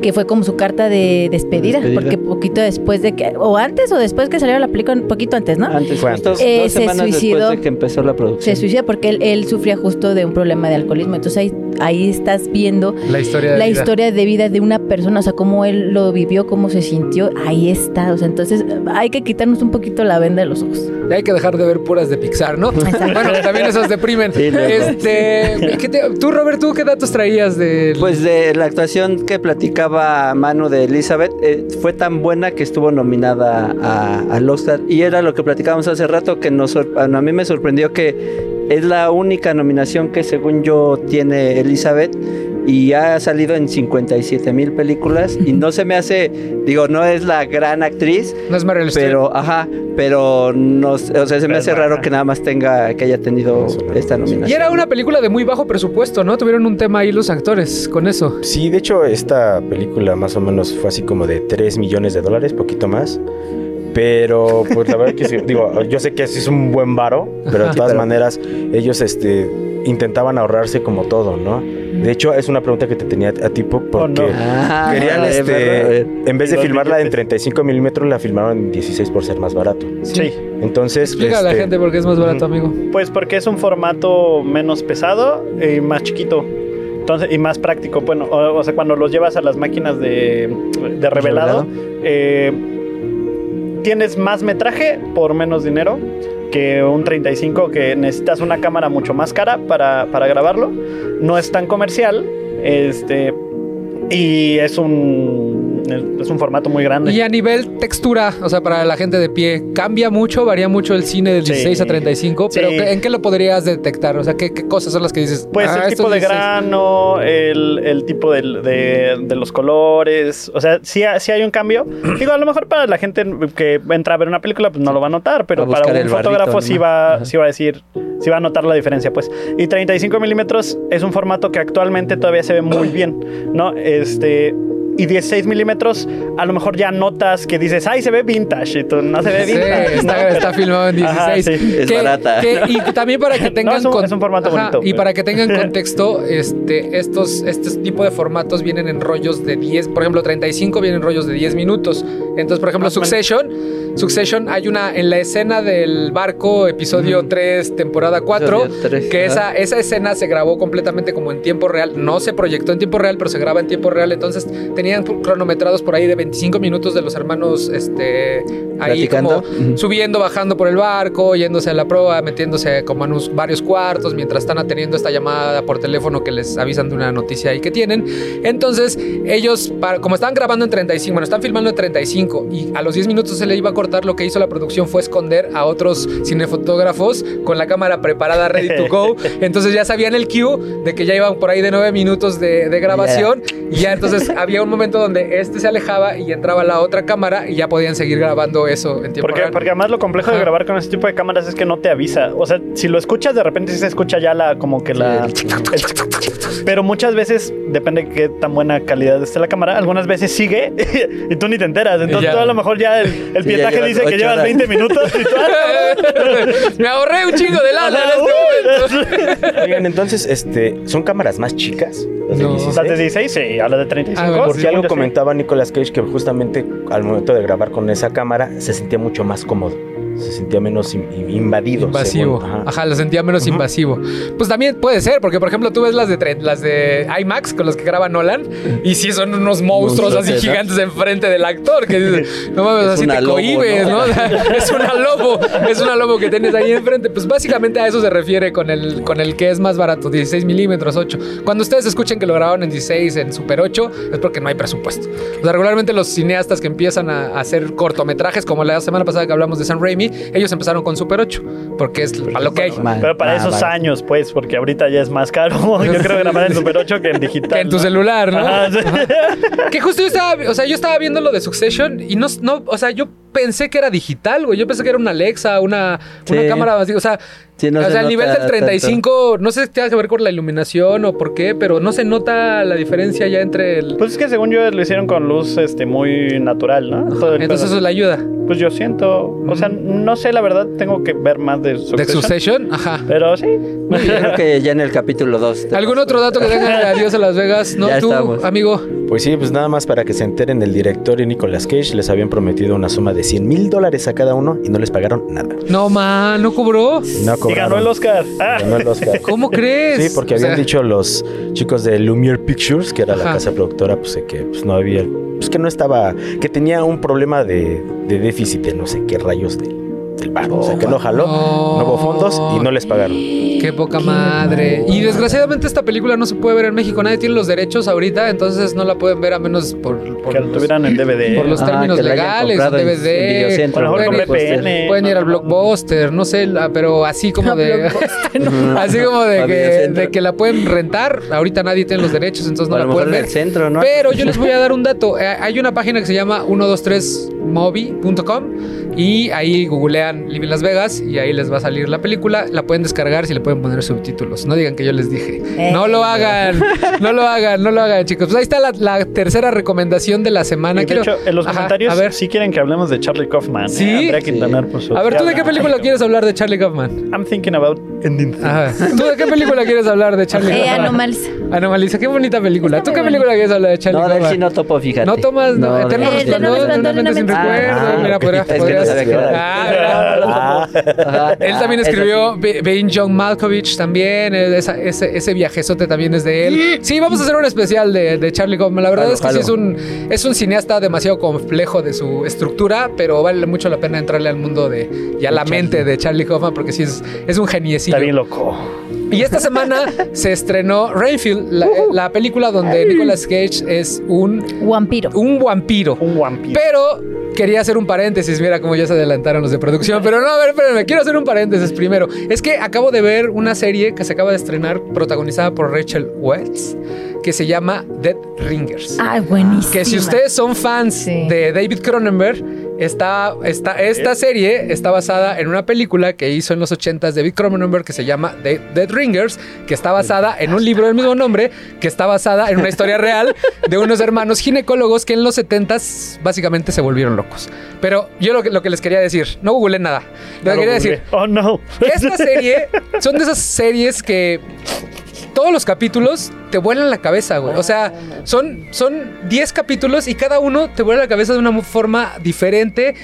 Speaker 4: que fue como su carta de despedida,
Speaker 5: Despedida.
Speaker 4: porque poquito después de que, o antes o después que salió la película, un poquito antes, ¿no?
Speaker 5: Antes,
Speaker 2: Fue antes.
Speaker 4: Eh,
Speaker 5: dos
Speaker 4: se suicidó.
Speaker 5: después de que empezó la
Speaker 4: Se
Speaker 5: producción.
Speaker 4: suicida porque él, él sufría justo de un problema de alcoholismo. Entonces ahí, ahí estás viendo
Speaker 1: La historia de
Speaker 4: la
Speaker 1: vida.
Speaker 4: historia de vida de una persona, o sea, cómo él lo vivió, cómo se sintió, ahí está. O sea, entonces hay que quitarnos un poquito la venda de los ojos.
Speaker 1: Ya hay que dejar de ver puras de Pixar, ¿no? bueno, también esos deprimen.
Speaker 5: Sí, no.
Speaker 1: este, ¿qué te- tú, Robert, ¿tú qué datos traías de
Speaker 5: Pues de la actuación que platicaba Manu de Elizabeth, eh, fue tan buena que estuvo nominada a, al Oscar. Y era lo que platicábamos hace rato, que nos, a mí me sorprendió que es la única nominación que según yo tiene Elizabeth y ha salido en 57 mil películas y no se me hace, digo, no es la gran actriz,
Speaker 1: no es Meryl
Speaker 5: pero, ajá, pero no, o sea, se me
Speaker 3: Pero
Speaker 5: hace raro que nada más tenga, que haya tenido esta nominación.
Speaker 1: Y era una película de muy bajo presupuesto, ¿no? Tuvieron un tema ahí los actores con eso.
Speaker 2: Sí, de hecho, esta película más o menos fue así como de 3 millones de dólares, poquito más. Pero, pues la verdad que sí, digo, yo sé que sí es un buen varo, pero de todas
Speaker 5: Pero-
Speaker 2: maneras, ellos este, intentaban ahorrarse como todo, ¿no? De hecho, es una pregunta que te tenía a ti, Puck, porque
Speaker 3: no.
Speaker 5: Ah,
Speaker 2: querían,
Speaker 5: vale,
Speaker 2: este, en vez de filmarla en
Speaker 3: billetes.
Speaker 2: 35 milímetros, la filmaron en 16 por ser más barato.
Speaker 3: Sí.
Speaker 2: Entonces,
Speaker 1: Explica a la
Speaker 2: este,
Speaker 1: gente por qué es más barato, amigo.
Speaker 3: Pues porque es un formato menos pesado y más chiquito. Entonces, y más práctico. Bueno, o, o sea, cuando los llevas a las máquinas de, de revelado, eh, tienes más metraje por menos dinero que un 35 que necesitas una cámara mucho más cara para, para grabarlo. No es tan comercial. Este. Y es un. Es, un formato muy grande.
Speaker 1: Y a nivel textura, o sea, para la gente de pie, cambia mucho, varía mucho el cine del
Speaker 3: Sí.
Speaker 1: 16 a 35, pero
Speaker 3: Sí.
Speaker 1: ¿qué- ¿en qué lo podrías detectar? O sea, ¿qué, qué cosas son las que dices?
Speaker 3: Pues
Speaker 1: "Ah,
Speaker 3: el tipo de
Speaker 1: 16"?
Speaker 3: grano, el, el tipo del- de, de los colores. O sea, sí, sí hay un cambio. *clears throat* Digo, a lo mejor para la gente que entra a ver una película, pues no lo va a notar, pero
Speaker 5: a
Speaker 3: para un
Speaker 5: el barrito,
Speaker 3: fotógrafo sí, va,
Speaker 5: Ajá.
Speaker 3: sí va a decir, sí va a notar la diferencia, pues. Y 35 milímetros es un formato que actualmente todavía se ve muy bien, ¿no? Este. Y 16 milímetros, a lo mejor ya notas que dices, ay, se ve vintage. Y tú, no se ve
Speaker 1: Sí,
Speaker 3: vintage.
Speaker 1: está, está *laughs* filmado en 16.
Speaker 3: Ajá, sí.
Speaker 5: Es barata.
Speaker 1: que- y también para que *laughs* tengan
Speaker 3: es un-
Speaker 1: con-
Speaker 3: es un formato bonito,
Speaker 1: Y para que tengan *laughs* contexto, este, estos, este tipo de formatos vienen en rollos de 10, por ejemplo, 35 vienen en rollos de 10 minutos. Entonces, por ejemplo. Succession, Succession hay una en la escena del barco, episodio 3, temporada 4,
Speaker 5: Episodio tres,
Speaker 1: que
Speaker 5: ajá.
Speaker 1: esa, esa escena se grabó completamente como en tiempo real. No se proyectó en tiempo real, pero se graba en tiempo real. Entonces tenían cronometrados por ahí de 25 minutos de los hermanos este, ahí
Speaker 5: Platicando.
Speaker 1: como subiendo, bajando por el barco, yéndose a la proa, metiéndose como en unos varios cuartos mientras están atendiendo esta llamada por teléfono que les avisan de una noticia ahí que tienen. Entonces, ellos, para- como estaban grabando en 35, bueno, están filmando en 35 y a los 10 minutos se le iba a cortar, lo que hizo la producción fue esconder a otros cinefotógrafos con la cámara preparada, ready to go. *laughs* Entonces ya sabían el cue de que ya iban por ahí de 9 minutos de, de grabación y ya entonces había un momento donde este se alejaba y entraba la otra cámara y ya podían seguir grabando eso en tiempo
Speaker 3: Porque,
Speaker 1: real.
Speaker 3: porque además lo complejo de grabar con ese tipo de cámaras es que no te avisa. O sea, si lo escuchas, de repente sí se escucha ya la, como que la. el- pero muchas veces, depende de qué tan buena calidad esté la cámara, algunas veces sigue *laughs* y tú ni te enteras. Entonces tú a lo mejor ya el, el
Speaker 5: Sí,
Speaker 3: pietaje dice que llevas
Speaker 5: horas.
Speaker 3: 20 minutos y tú. ah, *laughs*
Speaker 1: Me ahorré un chingo de lana en este momento.
Speaker 2: Oigan, entonces, este, ¿son cámaras más chicas? Las de
Speaker 1: No.
Speaker 2: 16?
Speaker 3: Las de 16, sí, a las de 35.
Speaker 1: Ah, bueno,
Speaker 2: Porque
Speaker 3: sí,
Speaker 2: algo comentaba Nicolas Cage que justamente al momento de grabar con esa cámara se sentía mucho más cómodo. Se sentía menos in- in- invadido.
Speaker 1: Invasivo.
Speaker 2: según- ajá.
Speaker 1: Ajá. lo sentía menos invasivo. Pues también puede ser, porque por ejemplo tú ves las de las de IMAX con las que graba Nolan y sí son unos monstruos así gigantes enfrente del actor que dices, *laughs* no mames,
Speaker 5: Es
Speaker 1: así te
Speaker 5: lobo,
Speaker 1: cohibes,
Speaker 5: ¿no?
Speaker 1: ¿no? *laughs* Es una lobo, es una lobo que tienes ahí enfrente. Pues básicamente a eso se refiere con el, con el que es más barato, 16 milímetros, 8. Cuando ustedes escuchen que lo grabaron en 16, en Super 8, es porque no hay presupuesto. O sea, regularmente los cineastas que empiezan a, hacer cortometrajes, como la semana pasada que hablamos de Sam Raimi, ellos empezaron con Super 8, porque es a lo que hay.
Speaker 5: Man,
Speaker 3: Pero para
Speaker 5: ah,
Speaker 3: esos
Speaker 5: vale.
Speaker 3: años, pues, porque ahorita ya es más caro. *laughs* Yo creo grabar en Super 8 que en digital.
Speaker 1: Que en tu
Speaker 3: ¿no?
Speaker 1: celular, ¿no?
Speaker 3: Ajá, sí.
Speaker 1: Que justo yo estaba, o sea, yo estaba viendo lo de Succession y no, no, o sea, yo pensé que era digital, güey. Yo pensé que era una Alexa, una, una cámara, así, o sea,
Speaker 5: Sí, no
Speaker 1: o
Speaker 5: se
Speaker 1: sea, el nivel del 35, no sé si tiene que ver con la iluminación o por qué, pero no se nota la diferencia ya entre el...
Speaker 3: Pues es que según yo lo hicieron con luz este, muy natural, ¿no? Todo
Speaker 1: Entonces
Speaker 3: pedo.
Speaker 1: eso le ayuda.
Speaker 3: Pues yo siento, o sea, no sé, la verdad, tengo que ver más de
Speaker 1: ¿De
Speaker 3: Succession.
Speaker 1: Succession? Ajá.
Speaker 3: Pero sí.
Speaker 5: Creo que ya en el capítulo 2.
Speaker 1: ¿Algún otro dato que *laughs* tenga de Adiós a Las Vegas? No,
Speaker 5: Ya
Speaker 1: tú,
Speaker 5: estamos.
Speaker 1: amigo.
Speaker 2: Pues sí, pues nada más para que se enteren, el director y Nicolas Cage les habían prometido una suma de 100 mil dólares a cada uno y no les pagaron nada.
Speaker 1: No, man, ¿no cobró?
Speaker 2: No
Speaker 3: Y
Speaker 2: cobraron.
Speaker 3: ganó el Oscar. Ah.
Speaker 2: Ganó el Oscar. *laughs*
Speaker 1: ¿Cómo crees?
Speaker 2: Sí, porque
Speaker 1: O
Speaker 2: habían
Speaker 1: sea,
Speaker 2: dicho los chicos de Lumiere Pictures, que era la
Speaker 1: Ajá.
Speaker 2: casa productora, pues de que pues, no había, pues que no estaba, que tenía un problema de, de déficit de no sé qué rayos del, del banco, o sea, que no jaló, no. hubo fondos y no les pagaron.
Speaker 1: Qué poca madre. Y desgraciadamente esta película no se puede ver en México. Nadie tiene los derechos ahorita, entonces no la pueden ver a menos por, por
Speaker 3: Que lo
Speaker 1: los-
Speaker 3: tuvieran en DVD.
Speaker 1: por los
Speaker 5: Ah,
Speaker 1: términos legales,
Speaker 5: en-
Speaker 1: DVD.
Speaker 5: en Videocentro.
Speaker 3: A lo mejor con
Speaker 1: pueden, ir-
Speaker 3: VPN.
Speaker 1: pueden ir al
Speaker 3: No, no, no.
Speaker 1: blockbuster, no sé, pero así como de. *laughs* *laughs* así como de que,
Speaker 5: Videocentro.
Speaker 1: de que la pueden rentar. Ahorita nadie tiene los derechos, entonces no
Speaker 5: a lo
Speaker 1: la
Speaker 5: mejor
Speaker 1: pueden
Speaker 5: en
Speaker 1: ver.
Speaker 5: el centro, ¿no?
Speaker 1: Pero yo les voy a dar un dato. Eh, Hay una página que se llama 123movie.com y ahí googlean Living Las Vegas y ahí les va a salir la película. La pueden descargar si le pueden poner subtítulos. No digan que yo les dije.
Speaker 4: Eh.
Speaker 1: No lo hagan. No lo hagan, no lo hagan, chicos. Pues ahí está la, la tercera recomendación de la semana.
Speaker 3: Y de
Speaker 1: Quiero-
Speaker 3: hecho, en los
Speaker 1: Ajá,
Speaker 3: comentarios
Speaker 1: a ver.
Speaker 3: sí quieren que hablemos de Charlie Kaufman.
Speaker 1: Sí.
Speaker 3: ¿eh? Andrea Quintanar puso.
Speaker 1: A ver, ¿tú de qué película quieres hablar de Charlie Kaufman?
Speaker 3: Kaufman. I'm thinking about ending things.
Speaker 1: ¿Tú de qué película quieres hablar de Charlie
Speaker 4: Eh,
Speaker 1: Kaufman?
Speaker 4: Anomalisa.
Speaker 1: Anomalisa, qué bonita película. ¿Tú qué película quieres hablar de Charlie
Speaker 5: No, de él
Speaker 1: Kaufman?
Speaker 5: sí no topo, fíjate.
Speaker 1: No tomas no,
Speaker 5: No,
Speaker 1: Eterno Resplandor una recuerdo.
Speaker 5: mente-
Speaker 1: Mira,
Speaker 5: Ah, que
Speaker 1: podría
Speaker 5: no sabía que era-
Speaker 1: Ah. Él también escribió
Speaker 5: sí.
Speaker 1: Be- Being John Malkovich también, eh, esa- ese, ese viajezote también es de él. Sí, vamos a hacer un especial de, de Charlie Kaufman. La verdad
Speaker 5: Jalo,
Speaker 1: es que sí es un, es un cineasta demasiado complejo de su estructura, pero vale mucho la pena entrarle al mundo de y a la mente de Charlie Kaufman porque sí es, es un geniecillo.
Speaker 3: Está bien loco.
Speaker 1: Y esta semana se estrenó Rainfield, la, la película donde Nicolas Cage es un,
Speaker 4: Vampiro.
Speaker 1: un vampiro.
Speaker 3: Un vampiro.
Speaker 1: Pero quería hacer un paréntesis, mira cómo ya se adelantaron los de producción, pero no, a ver, espérenme, quiero hacer un paréntesis primero. Es que acabo de ver una serie que se acaba de estrenar protagonizada por Rachel Weisz, que se llama Dead Ringers.
Speaker 4: Ay, buenísimo.
Speaker 1: Que si ustedes son fans
Speaker 4: Sí.
Speaker 1: de David Cronenberg, esta, esta, esta serie está basada en una película que hizo en los 80s David Cronenberg que se llama Dead, Dead Ringers, que está basada en un libro del mismo nombre, que está basada en una historia real de unos hermanos ginecólogos que en los 70s básicamente se volvieron locos. Pero yo lo que, lo que les quería decir, no googleé nada. Lo que quería decir,
Speaker 3: Oh, no.
Speaker 1: esta serie son de esas series que todos los capítulos te vuelan la cabeza, güey. O sea, son, son 10 capítulos y cada uno te vuela la cabeza de una forma diferente.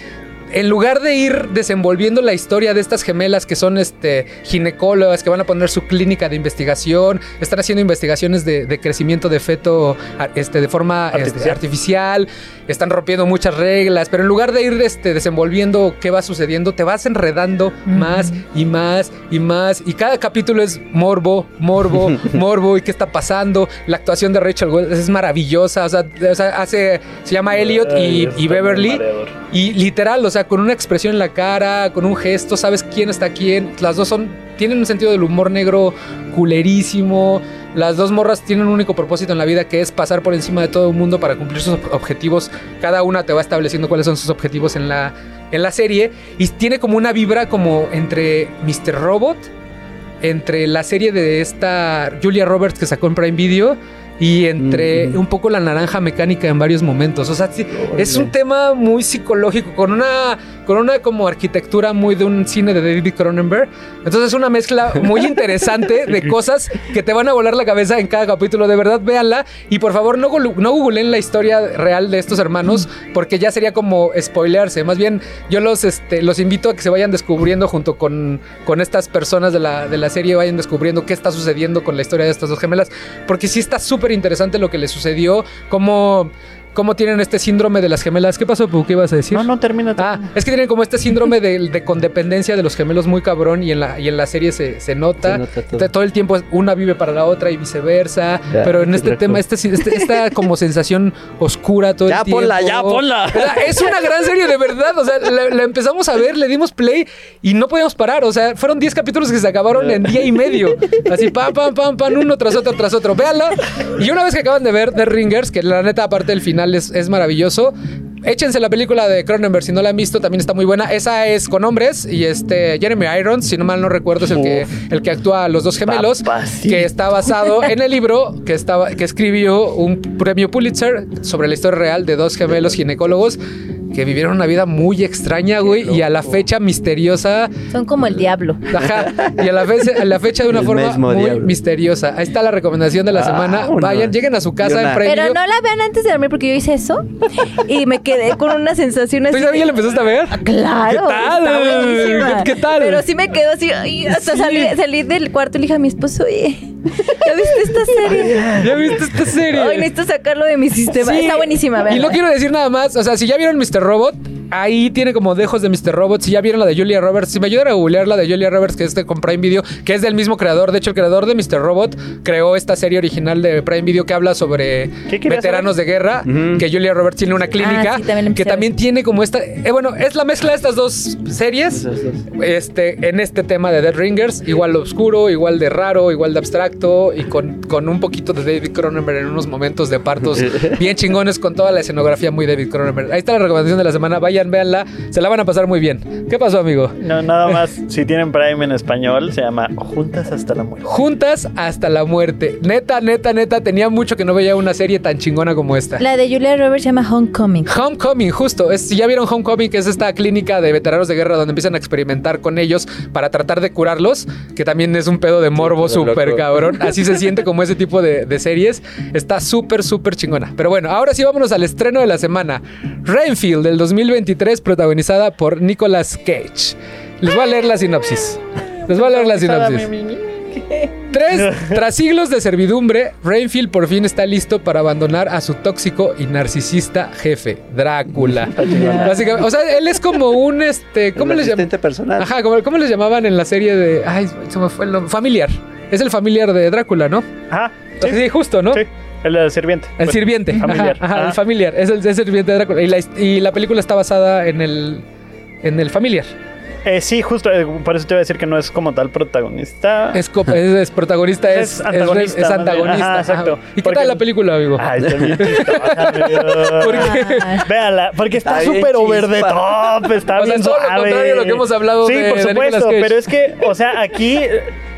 Speaker 1: En lugar de ir desenvolviendo la historia de estas gemelas que son este, ginecólogas, que van a poner su clínica de investigación, están haciendo investigaciones de, de crecimiento de feto este, de forma este,
Speaker 3: Artificial.
Speaker 1: Están rompiendo muchas reglas, pero en lugar de ir este, desenvolviendo qué va sucediendo, te vas enredando más y más y más. Y cada capítulo es morbo, morbo, *laughs* morbo. ¿Y qué está pasando? La actuación de Rachel Weisz es maravillosa. O sea, o sea, hace, se llama Elliot y, y Beverly. Y literal, o sea, con una expresión en la cara, con un gesto, sabes quién está quién. Las dos son, tienen un sentido del humor negro culerísimo. Las dos morras tienen un único propósito en la vida que es pasar por encima de todo el mundo para cumplir sus ob- objetivos. Cada una te va estableciendo cuáles son sus objetivos en la, en la serie. Y tiene como una vibra como entre Mr. Robot, entre la serie de esta Julia Roberts que sacó en Prime Video. Y entre
Speaker 5: Ujú.
Speaker 1: un poco la naranja mecánica en varios momentos. O sea, sí, es un tema muy psicológico, con una, con una como arquitectura muy de un cine de David Cronenberg. Entonces es una mezcla muy *laughs* interesante de cosas que te van a volar la cabeza en cada capítulo. De verdad, véanla. Y por favor, no, googleen la historia real de estos hermanos, porque ya sería como spoilearse. Más bien, yo los, este, los invito a que se vayan descubriendo junto con, con estas personas de la, de la serie, vayan descubriendo qué está sucediendo con la historia de estas dos gemelas, porque sí está súper interesante lo que les sucedió, cómo, cómo tienen este síndrome de las gemelas. ¿Qué pasó, Pu? ¿Qué ibas a decir?
Speaker 3: No, no, termina.
Speaker 1: Ah, es que tienen como este síndrome de, de condependencia de los gemelos muy cabrón y en la, y en la serie se, se nota.
Speaker 5: Se nota todo.
Speaker 1: El tiempo una vive para la otra y viceversa.
Speaker 5: Ya,
Speaker 1: pero en este tema, este, este- esta *laughs* como sensación oscura todo
Speaker 5: Ya
Speaker 1: el tiempo.
Speaker 5: ponla, ya ponla.
Speaker 1: Es una gran serie de verdad. O sea, la, la empezamos a ver, le dimos play y no podíamos parar. O sea, fueron 10 capítulos que se acabaron en día y medio. Así, pam, pam, pam, pam, uno tras otro, tras otro. Véanla. Y una vez que acaban de ver The Ringers, que la neta, aparte del final, es, es maravilloso. Échense la película de Cronenberg si no la han visto, también está muy buena. Esa es con hombres y este Jeremy Irons, si no mal no recuerdo, es el que, el que actúa a los dos gemelos,
Speaker 3: Papacito.
Speaker 1: que está basado en el libro que, estaba, que escribió un premio Pulitzer sobre la historia real de dos gemelos ginecólogos que vivieron una vida muy extraña, güey, y a la fecha misteriosa.
Speaker 4: Son como el diablo.
Speaker 1: Ajá, y a la, fecha, a la fecha de una
Speaker 5: El
Speaker 1: forma muy
Speaker 5: diablo.
Speaker 1: misteriosa. Ahí está la recomendación de la semana. Vayan, lleguen a su casa en Prime
Speaker 4: Pero no la vean antes de dormir porque yo hice eso y me quedé con una sensación así.
Speaker 1: ¿Tú ya la empezaste a ver?
Speaker 4: Claro.
Speaker 1: ¿Qué tal? ¿Qué- qué tal?
Speaker 4: Pero sí me quedo así. ay, hasta
Speaker 1: Sí.
Speaker 4: salí, salí del cuarto y le dije a mi esposo, oye, ¿ya viste esta serie?
Speaker 1: ¿Ya viste esta serie?
Speaker 4: Ay, necesito sacarlo de mi sistema.
Speaker 1: Sí.
Speaker 4: Está buenísima,
Speaker 1: Y
Speaker 4: vean.
Speaker 1: no quiero decir nada más. O sea, si ya vieron Mr. Robot, ahí tiene como dejos de Mr. Robot. Si ya vieron la de Julia Roberts, si me ayudan a googlear la de Julia Roberts, que es de con Prime Video, que es del mismo creador. De hecho, el creador de Mr. Robot creó esta serie original de Prime Video que habla sobre
Speaker 3: ¿Qué querías
Speaker 1: veteranos de guerra. Que Julia Roberts tiene una clínica.
Speaker 4: Ah, sí, también la empecé
Speaker 1: que también tiene como esta. eh, bueno, es la mezcla de estas dos series. Este, en este tema de Dead Ringers, igual de oscuro, igual de raro, igual de abstracto y con, con un poquito de David Cronenberg en unos momentos de partos *laughs* bien chingones con toda la escenografía muy David Cronenberg. Ahí está la recomendación de la semana, vayan, véanla, se la van a pasar muy bien. ¿Qué pasó, amigo?
Speaker 3: No, nada más. Si tienen Prime en español, se llama Juntas hasta la muerte.
Speaker 1: Juntas hasta la muerte. Neta, neta, neta, tenía mucho que no veía una serie tan chingona como esta.
Speaker 4: La de Julia Roberts se llama Homecoming.
Speaker 1: Homecoming, justo. Es, si ya vieron Homecoming, que es esta clínica de veteranos de guerra donde empiezan a experimentar con ellos para tratar de curarlos, que también es un pedo de morbo súper cabrón. Así se siente como ese tipo de, de series. Está súper, súper chingona. Pero bueno, ahora sí vámonos al estreno de la semana. Rainfield del 2023, protagonizada por Nicolas Cage. Les voy a leer la sinopsis. Les voy a leer la sinopsis. Tres, tras siglos de servidumbre, Rainfield por fin está listo para abandonar a su tóxico y narcisista jefe, Drácula. *laughs* Básicamente, o sea, él es como un este, ¿cómo
Speaker 5: El
Speaker 1: les llaman?
Speaker 5: asistente personal.
Speaker 1: Ajá, como- ¿cómo les llamaban en la serie de ay, se me fue el nombre? Familiar. Es el familiar de Drácula, ¿no?
Speaker 3: Ajá.
Speaker 1: Sí,
Speaker 3: Sí,
Speaker 1: justo, ¿no?
Speaker 3: sí. El sirviente.
Speaker 1: El
Speaker 3: Pues,
Speaker 1: sirviente.
Speaker 3: Familiar.
Speaker 1: Ajá, ajá,
Speaker 3: Ajá.
Speaker 1: el familiar. Es el, es el sirviente de Drácula. Y la, y la película está basada en el, en el familiar.
Speaker 3: Eh, sí, justo. eh, por eso te iba a decir que no es como tal protagonista.
Speaker 1: Es, co- es- es protagonista, es,
Speaker 3: Es antagonista,
Speaker 1: es antagonista.
Speaker 3: Ajá, exacto.
Speaker 1: Ajá. ¿Y qué
Speaker 3: Porque-
Speaker 1: tal la película, amigo?
Speaker 3: Ay, está bien chista, bájame. *laughs*
Speaker 1: ¿Por qué?
Speaker 4: Ah,
Speaker 3: Véala, porque está súper over the top, está
Speaker 1: O sea,
Speaker 3: bien
Speaker 1: todo lo contrario a lo que hemos hablado
Speaker 3: Sí,
Speaker 1: de-
Speaker 3: por supuesto, pero es que, o sea, aquí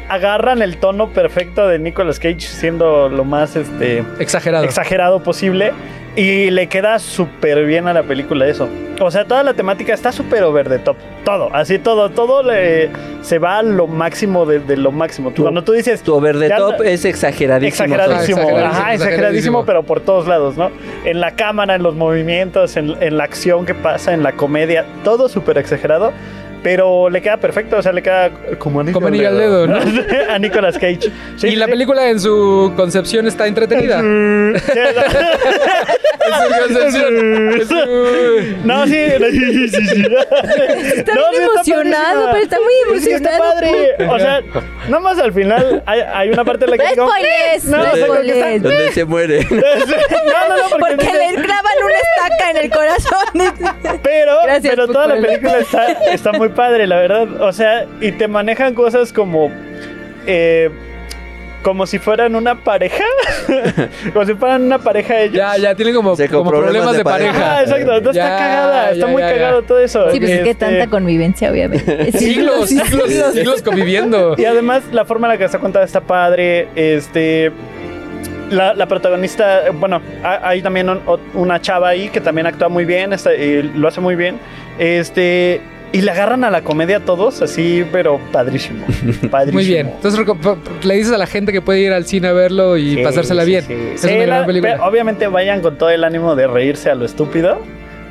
Speaker 3: agarran el tono perfecto de Nicolas Cage siendo lo más este
Speaker 1: Exagerado.
Speaker 3: exagerado posible y le queda súper bien a la película eso. O sea, toda la temática está súper over the top. Todo, así todo, todo le, se va a lo máximo de, de lo máximo.
Speaker 5: Tu-
Speaker 3: Cuando tú dices...
Speaker 5: Tu over the top es exageradísimo.
Speaker 3: Exageradísimo,
Speaker 1: Exageradísimo,
Speaker 3: ajá,
Speaker 1: exageradísimo.
Speaker 3: exageradísimo, pero por todos lados, ¿no? En la cámara, en los movimientos, en, en la acción que pasa, en la comedia, todo súper exagerado, pero le queda perfecto, o sea, le queda como anillo,
Speaker 1: Como anillo al dedo, ¿no? *laughs*
Speaker 3: a Nicolas Cage. Sí,
Speaker 1: y la
Speaker 3: sí.
Speaker 1: película en su concepción está entretenida.
Speaker 3: Sí, *laughs*
Speaker 1: En su concepción. *laughs* En su-
Speaker 3: No, sí, sí, sí, sí.
Speaker 4: Está
Speaker 3: No, sí,
Speaker 4: emocionado,
Speaker 3: padrísima.
Speaker 4: pero está muy
Speaker 3: que está
Speaker 4: emocionado.
Speaker 3: padre. O sea, nada más al final hay, hay una parte en la
Speaker 4: No
Speaker 3: que digo,
Speaker 4: spoilers,
Speaker 3: No,
Speaker 4: no
Speaker 3: o sea, como que
Speaker 4: spoilers.
Speaker 5: Donde se muere.
Speaker 3: no, no, no, porque,
Speaker 4: Porque
Speaker 3: dice-
Speaker 4: le clavan una estaca en el corazón.
Speaker 3: Pero,
Speaker 4: Gracias,
Speaker 3: pero toda la película está, está muy padre, la verdad. O sea, y te manejan cosas como. eh, como si fueran una pareja. *laughs* como si fueran una pareja ellos.
Speaker 1: Ya, ya, tienen como, como problemas, de pareja.
Speaker 3: Ah, exacto. Entonces
Speaker 1: Ya,
Speaker 3: está cagada. Está muy
Speaker 1: ya, ya.
Speaker 3: cagado todo eso.
Speaker 4: Sí, pues es que
Speaker 3: Este,
Speaker 4: tanta convivencia, obviamente. *laughs*
Speaker 1: Siglos, siglos,
Speaker 4: siglos. *laughs*
Speaker 1: siglos conviviendo.
Speaker 3: Y además, la forma en la que está contada está padre. Este. La, la protagonista, eh, bueno, ha- hay también un- una chava ahí que también actúa muy bien, está- y lo hace muy bien. Este. Y le agarran a la comedia todos, así, pero padrísimo. padrísimo. *laughs*
Speaker 1: Muy bien. Entonces le dices a la gente que puede ir al cine a verlo y
Speaker 3: Sí,
Speaker 1: pasársela
Speaker 3: sí,
Speaker 1: bien.
Speaker 3: sí.
Speaker 1: Es
Speaker 3: Sí,
Speaker 1: una gran
Speaker 3: la-
Speaker 1: película.
Speaker 3: obviamente vayan con todo el ánimo de reírse a lo estúpido.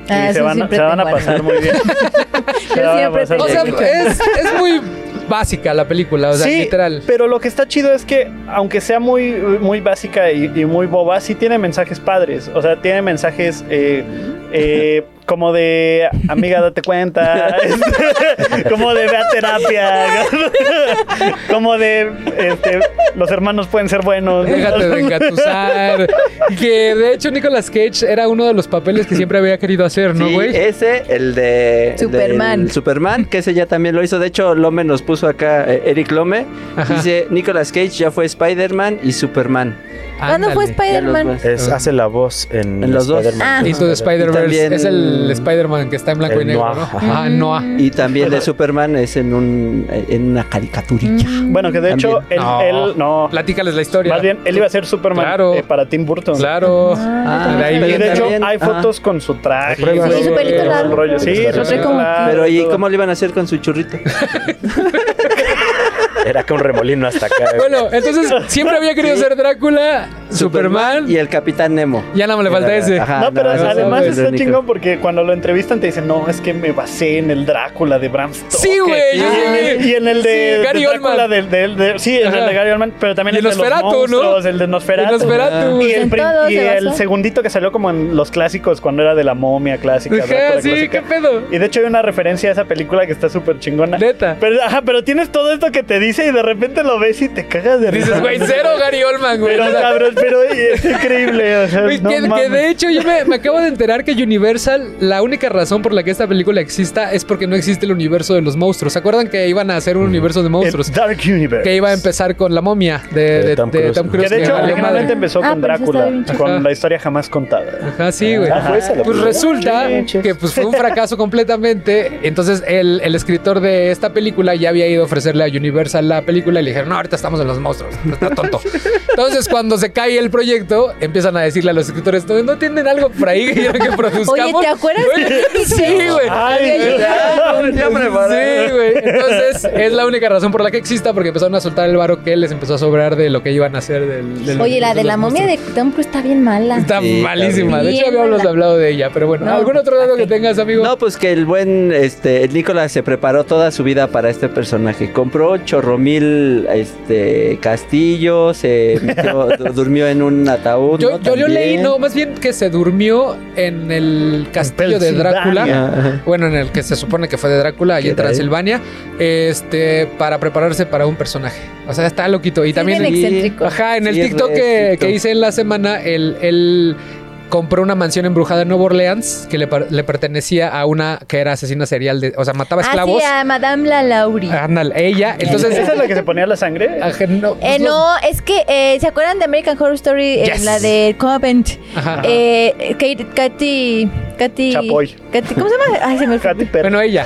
Speaker 4: Ah,
Speaker 3: y se
Speaker 4: eso
Speaker 3: van, a-
Speaker 4: siempre
Speaker 3: se van a pasar muy bien. *laughs* Se van a pasar
Speaker 1: O sea,
Speaker 3: bien.
Speaker 1: es, es muy básica la película, o sea,
Speaker 3: sí,
Speaker 1: literal.
Speaker 3: pero lo que está chido es que, aunque sea muy, muy básica y, y muy boba, sí tiene mensajes padres. O sea, tiene mensajes eh, eh, como de amiga, date cuenta. este, *laughs* como de ve a terapia. *laughs* como de este, los hermanos pueden ser buenos.
Speaker 1: Déjate de *laughs* engatusar. Y que de hecho Nicolas Cage era uno de los papeles que siempre había querido hacer, ¿no,
Speaker 5: Sí,
Speaker 1: güey?
Speaker 5: ese, el de
Speaker 4: Superman.
Speaker 5: del Superman, que ese ya también lo hizo. De hecho, Lome nos puso acá, eh, Eric Lome.
Speaker 1: Ajá.
Speaker 5: Dice, Nicolas Cage ya fue Spider-Man y Superman.
Speaker 4: ¿Cuándo fue
Speaker 1: Ándale.
Speaker 5: Ya los
Speaker 4: Spider-Man?
Speaker 2: hace la voz en,
Speaker 5: En los dos.
Speaker 2: Spider-Man.
Speaker 4: Ah.
Speaker 5: Y
Speaker 1: Spider-Verse es el Spider-Man que está en blanco y
Speaker 2: El
Speaker 1: negro,
Speaker 2: Noah.
Speaker 1: ¿no?
Speaker 2: Ajá.
Speaker 1: Ajá, Noah.
Speaker 5: Y también de Superman es en un en una caricaturilla.
Speaker 3: Bueno, que de hecho, él
Speaker 1: No.
Speaker 3: él no.
Speaker 1: Platícales la historia.
Speaker 3: Más bien, él iba a ser Superman
Speaker 1: Claro.
Speaker 3: eh, para Tim Burton.
Speaker 1: Claro.
Speaker 5: Ah,
Speaker 1: de ahí
Speaker 3: Y de hecho, hay fotos con su traje.
Speaker 4: Sí, su pelito
Speaker 3: todo el
Speaker 4: largo.
Speaker 3: rollo. Sí,
Speaker 2: Su
Speaker 3: su
Speaker 2: pelito
Speaker 3: pelito
Speaker 4: largo.
Speaker 3: largo,
Speaker 5: Pero ¿y cómo le iban a hacer con su churrito? *laughs*
Speaker 2: Era con remolino hasta acá. güey.
Speaker 1: Bueno, entonces siempre había querido
Speaker 5: Sí.
Speaker 1: ser Drácula, Superman.
Speaker 5: y el Capitán Nemo.
Speaker 1: Ya no me le falta ese.
Speaker 5: Ajá,
Speaker 3: No, pero además
Speaker 5: el
Speaker 3: está
Speaker 5: único.
Speaker 3: chingón porque cuando lo entrevistan te dicen, no, es que me basé en el Drácula de Bram Stoker.
Speaker 1: Sí, güey,
Speaker 3: Y, en el-
Speaker 1: sí.
Speaker 3: y en el de,
Speaker 1: Sí, Gary
Speaker 3: de Drácula
Speaker 1: Oldman.
Speaker 3: del- del- de- sí, en el de Gary Oldman, pero también
Speaker 1: Y
Speaker 3: el de los
Speaker 1: Nosferatu, ¿no?
Speaker 3: monstruos, el de Nosferatu.
Speaker 1: Nosferatu.
Speaker 3: Y, el, y el segundito que salió como en los clásicos cuando era de la momia clásica.
Speaker 1: Ajá,
Speaker 3: Drácula
Speaker 1: sí,
Speaker 3: clásica.
Speaker 1: qué pedo.
Speaker 3: Y de hecho hay una referencia a esa película que está súper chingona.
Speaker 1: Neta.
Speaker 3: Pero, ajá, pero tienes todo esto que te dice y de repente lo ves y te cagas de risa.
Speaker 1: Dices, güey, cero Gary Oldman, güey.
Speaker 3: Pero
Speaker 1: O sea,
Speaker 3: cabrón, pero es increíble. O sea,
Speaker 1: Güey,
Speaker 3: no
Speaker 1: que, de hecho yo me, me acabo de enterar que Universal, la única razón por la que esta película exista es porque no existe el universo de los monstruos. ¿Se acuerdan que iban a hacer un universo de monstruos?
Speaker 3: El Dark Universe.
Speaker 1: Que iba a empezar con la momia de, de-
Speaker 2: De Tom
Speaker 1: de
Speaker 2: Cruise.
Speaker 1: Tom Cruise.
Speaker 3: Que de hecho, originalmente empezó
Speaker 4: Ah,
Speaker 3: con Drácula, con
Speaker 1: Ajá.
Speaker 3: la historia jamás contada.
Speaker 1: Ajá, sí, güey.
Speaker 2: Ah, fue esa la
Speaker 1: Pues resulta que pues, fue un fracaso completamente. Entonces el, el escritor de esta película ya había ido a ofrecerle a Universal la película y le dijeron, no, ahorita estamos en los monstruos. Está tonto. Entonces cuando se cae el proyecto, empiezan a decirle a los escritores, ¿no, no tienen algo por ahí que que produzcamos?
Speaker 4: Oye, ¿te acuerdas
Speaker 1: Sí, güey.
Speaker 3: Ay,
Speaker 5: Ya preparado.
Speaker 1: Sí, güey. Entonces, es la única razón por la que exista, porque empezaron a soltar el varo que les empezó a sobrar de lo que iban a hacer del. del-
Speaker 4: Oye, la de la momia de. Tom Cruise está bien mala.
Speaker 1: Está
Speaker 5: Sí,
Speaker 1: malísima.
Speaker 4: está
Speaker 1: De hecho, habíamos
Speaker 4: mala.
Speaker 1: hablado de ella, pero bueno.
Speaker 4: No,
Speaker 1: ¿Algún otro dato
Speaker 4: ¿para
Speaker 1: que tengas, amigo?
Speaker 5: No, pues que el buen este el Nicolás se preparó toda su vida para este personaje. Compró chorromil este castillo, se metió, *laughs* durmió en un ataúd.
Speaker 1: Yo,
Speaker 5: ¿no?
Speaker 1: yo, yo leí, no, más bien que se durmió en el castillo de Drácula. Bueno, en el que se supone que fue de Drácula, ahí en. Transilvania, este, para prepararse para un personaje. O sea, está loquito. Y
Speaker 4: Sí,
Speaker 1: también
Speaker 4: bien
Speaker 1: el-
Speaker 4: excéntrico.
Speaker 1: Ajá, en el
Speaker 5: Sí,
Speaker 1: TikTok que, que hice en la semana, él compró una mansión embrujada en Nueva Orleans que le, per- le pertenecía a una que era asesina serial, de, o sea, mataba
Speaker 4: Ah,
Speaker 1: esclavos.
Speaker 4: sí, a Madame la Lauri.
Speaker 1: Ándale, ella. Entonces,
Speaker 3: ¿Esa es la que se ponía la sangre?
Speaker 1: ajá, no,
Speaker 4: Eh,
Speaker 1: pues,
Speaker 4: no, es que, eh, ¿se acuerdan de American Horror Story?
Speaker 1: Yes.
Speaker 4: En la de Covent.
Speaker 1: Ajá.
Speaker 4: Eh, Kate, Katy, Katy...
Speaker 3: Chapoy.
Speaker 4: Katy- ¿Cómo se llama? Ay, se me.
Speaker 3: Katy Perry.
Speaker 1: Bueno, ella.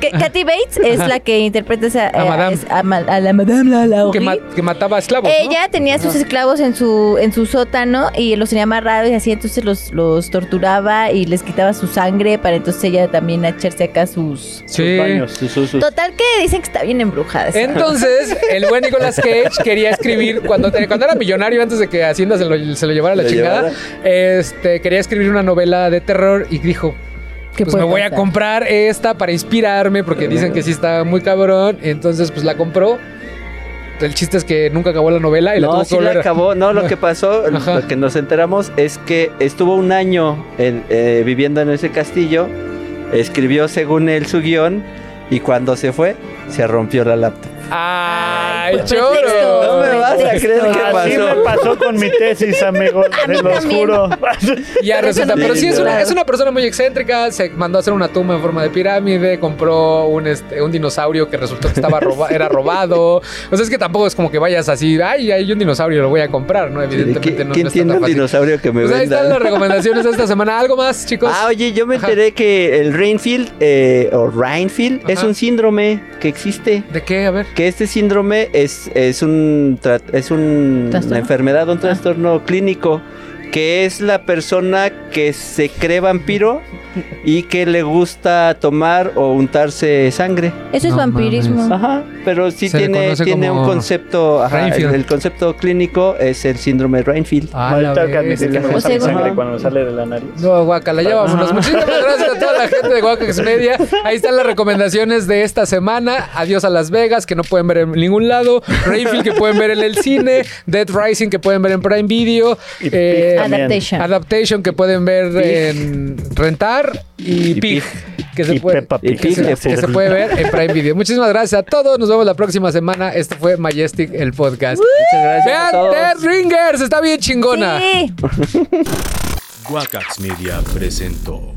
Speaker 4: Ka- Katy Bates es la que interpreta esa,
Speaker 1: A
Speaker 4: eh,
Speaker 1: Madame.
Speaker 4: es- a, ma- a la Madame la.
Speaker 1: Que, ma- que mataba esclavos. ¿no?
Speaker 4: Ella tenía sus esclavos en su en su sótano y los tenía amarrados y así, entonces los, los torturaba y les quitaba su sangre para entonces ella también echarse acá sus...
Speaker 1: Sí.
Speaker 3: baños.
Speaker 5: Sus.
Speaker 4: Total que dicen que está bien embrujada.
Speaker 1: Entonces, el buen Nicolas Cage quería escribir, cuando, te- cuando era millonario, antes de que Hacienda se lo, se lo llevara a la chingada,
Speaker 5: llevara.
Speaker 1: este, quería escribir una novela de terror y dijo,
Speaker 4: ¿Qué
Speaker 1: pues me voy a comprar esta para inspirarme, porque dicen que sí está muy cabrón. Entonces, pues la compró. El chiste es que nunca acabó la novela y la
Speaker 5: no,
Speaker 1: tuvo
Speaker 5: sí
Speaker 1: que volver.
Speaker 5: la acabó. No, lo que pasó, *laughs*
Speaker 1: Ajá.
Speaker 5: lo que nos enteramos es que estuvo un año en- eh, viviendo en ese castillo, escribió según él su guion y cuando se fue, se rompió la laptop.
Speaker 1: ¡Ay, choro!
Speaker 5: No me vas a creer qué
Speaker 3: Así me pasó con mi tesis, *laughs* amigos. Los
Speaker 4: también.
Speaker 3: juro. *laughs*
Speaker 1: Ya resulta, pero sí es una, es una persona muy excéntrica, se mandó a hacer una tumba en forma de pirámide, compró un, este, un dinosaurio que resultó que estaba roba- era robado. O sea, es que tampoco es como que vayas así, ay, hay un dinosaurio, lo voy a comprar, ¿no? Evidentemente
Speaker 5: ¿Qui-
Speaker 1: no,
Speaker 5: ¿Quién
Speaker 1: no está
Speaker 5: tiene
Speaker 1: tan
Speaker 5: un
Speaker 1: fácil.
Speaker 5: dinosaurio que me
Speaker 1: Pues ahí
Speaker 5: venda?
Speaker 1: están las recomendaciones de esta semana. ¿Algo más, chicos?
Speaker 5: Ah, oye, yo me
Speaker 1: Ajá.
Speaker 5: enteré que el Rainfield eh, o Rainfield es un síndrome que existe.
Speaker 1: ¿De qué? A ver.
Speaker 5: Que este síndrome es, es un es un- una enfermedad, un
Speaker 4: Ah.
Speaker 5: trastorno clínico que es la persona que se cree vampiro y que le gusta tomar o untarse sangre.
Speaker 4: Eso es
Speaker 1: No
Speaker 4: vampirismo.
Speaker 5: Ajá, pero sí
Speaker 1: Se
Speaker 5: tiene, tiene un concepto, ajá, el,
Speaker 1: Rainfield.
Speaker 5: el concepto clínico es el síndrome Rainfield.
Speaker 1: Ah, la
Speaker 3: tengo que admitir que me gusta mi sangre cuando me sale de la nariz.
Speaker 1: No, guacala, ya vámonos. Muchísimas gracias a toda la gente de Guacax Media. Ahí están las recomendaciones de esta semana. Adiós a Las Vegas, que no pueden ver en ningún lado. Rainfield, que pueden ver en el cine. Dead Rising, que pueden ver en Prime Video.
Speaker 3: Y
Speaker 1: Eh,
Speaker 3: también.
Speaker 4: Adaptation.
Speaker 1: Adaptation, que pueden ver en Rentar. Y,
Speaker 5: Y
Speaker 1: Pig,
Speaker 5: Pig.
Speaker 1: que se
Speaker 3: Y
Speaker 1: puede,
Speaker 3: Peppa
Speaker 1: que se-
Speaker 5: Pig,
Speaker 1: que se puede ver en Prime *laughs* Video. Muchísimas gracias a todos. Nos vemos la próxima semana. Esto fue Majestic, el podcast.
Speaker 5: Muchas gracias a
Speaker 1: Vean
Speaker 5: todos.
Speaker 1: Dead Ringers, está bien chingona.
Speaker 4: Sí. *laughs*
Speaker 8: Guacax Media presentó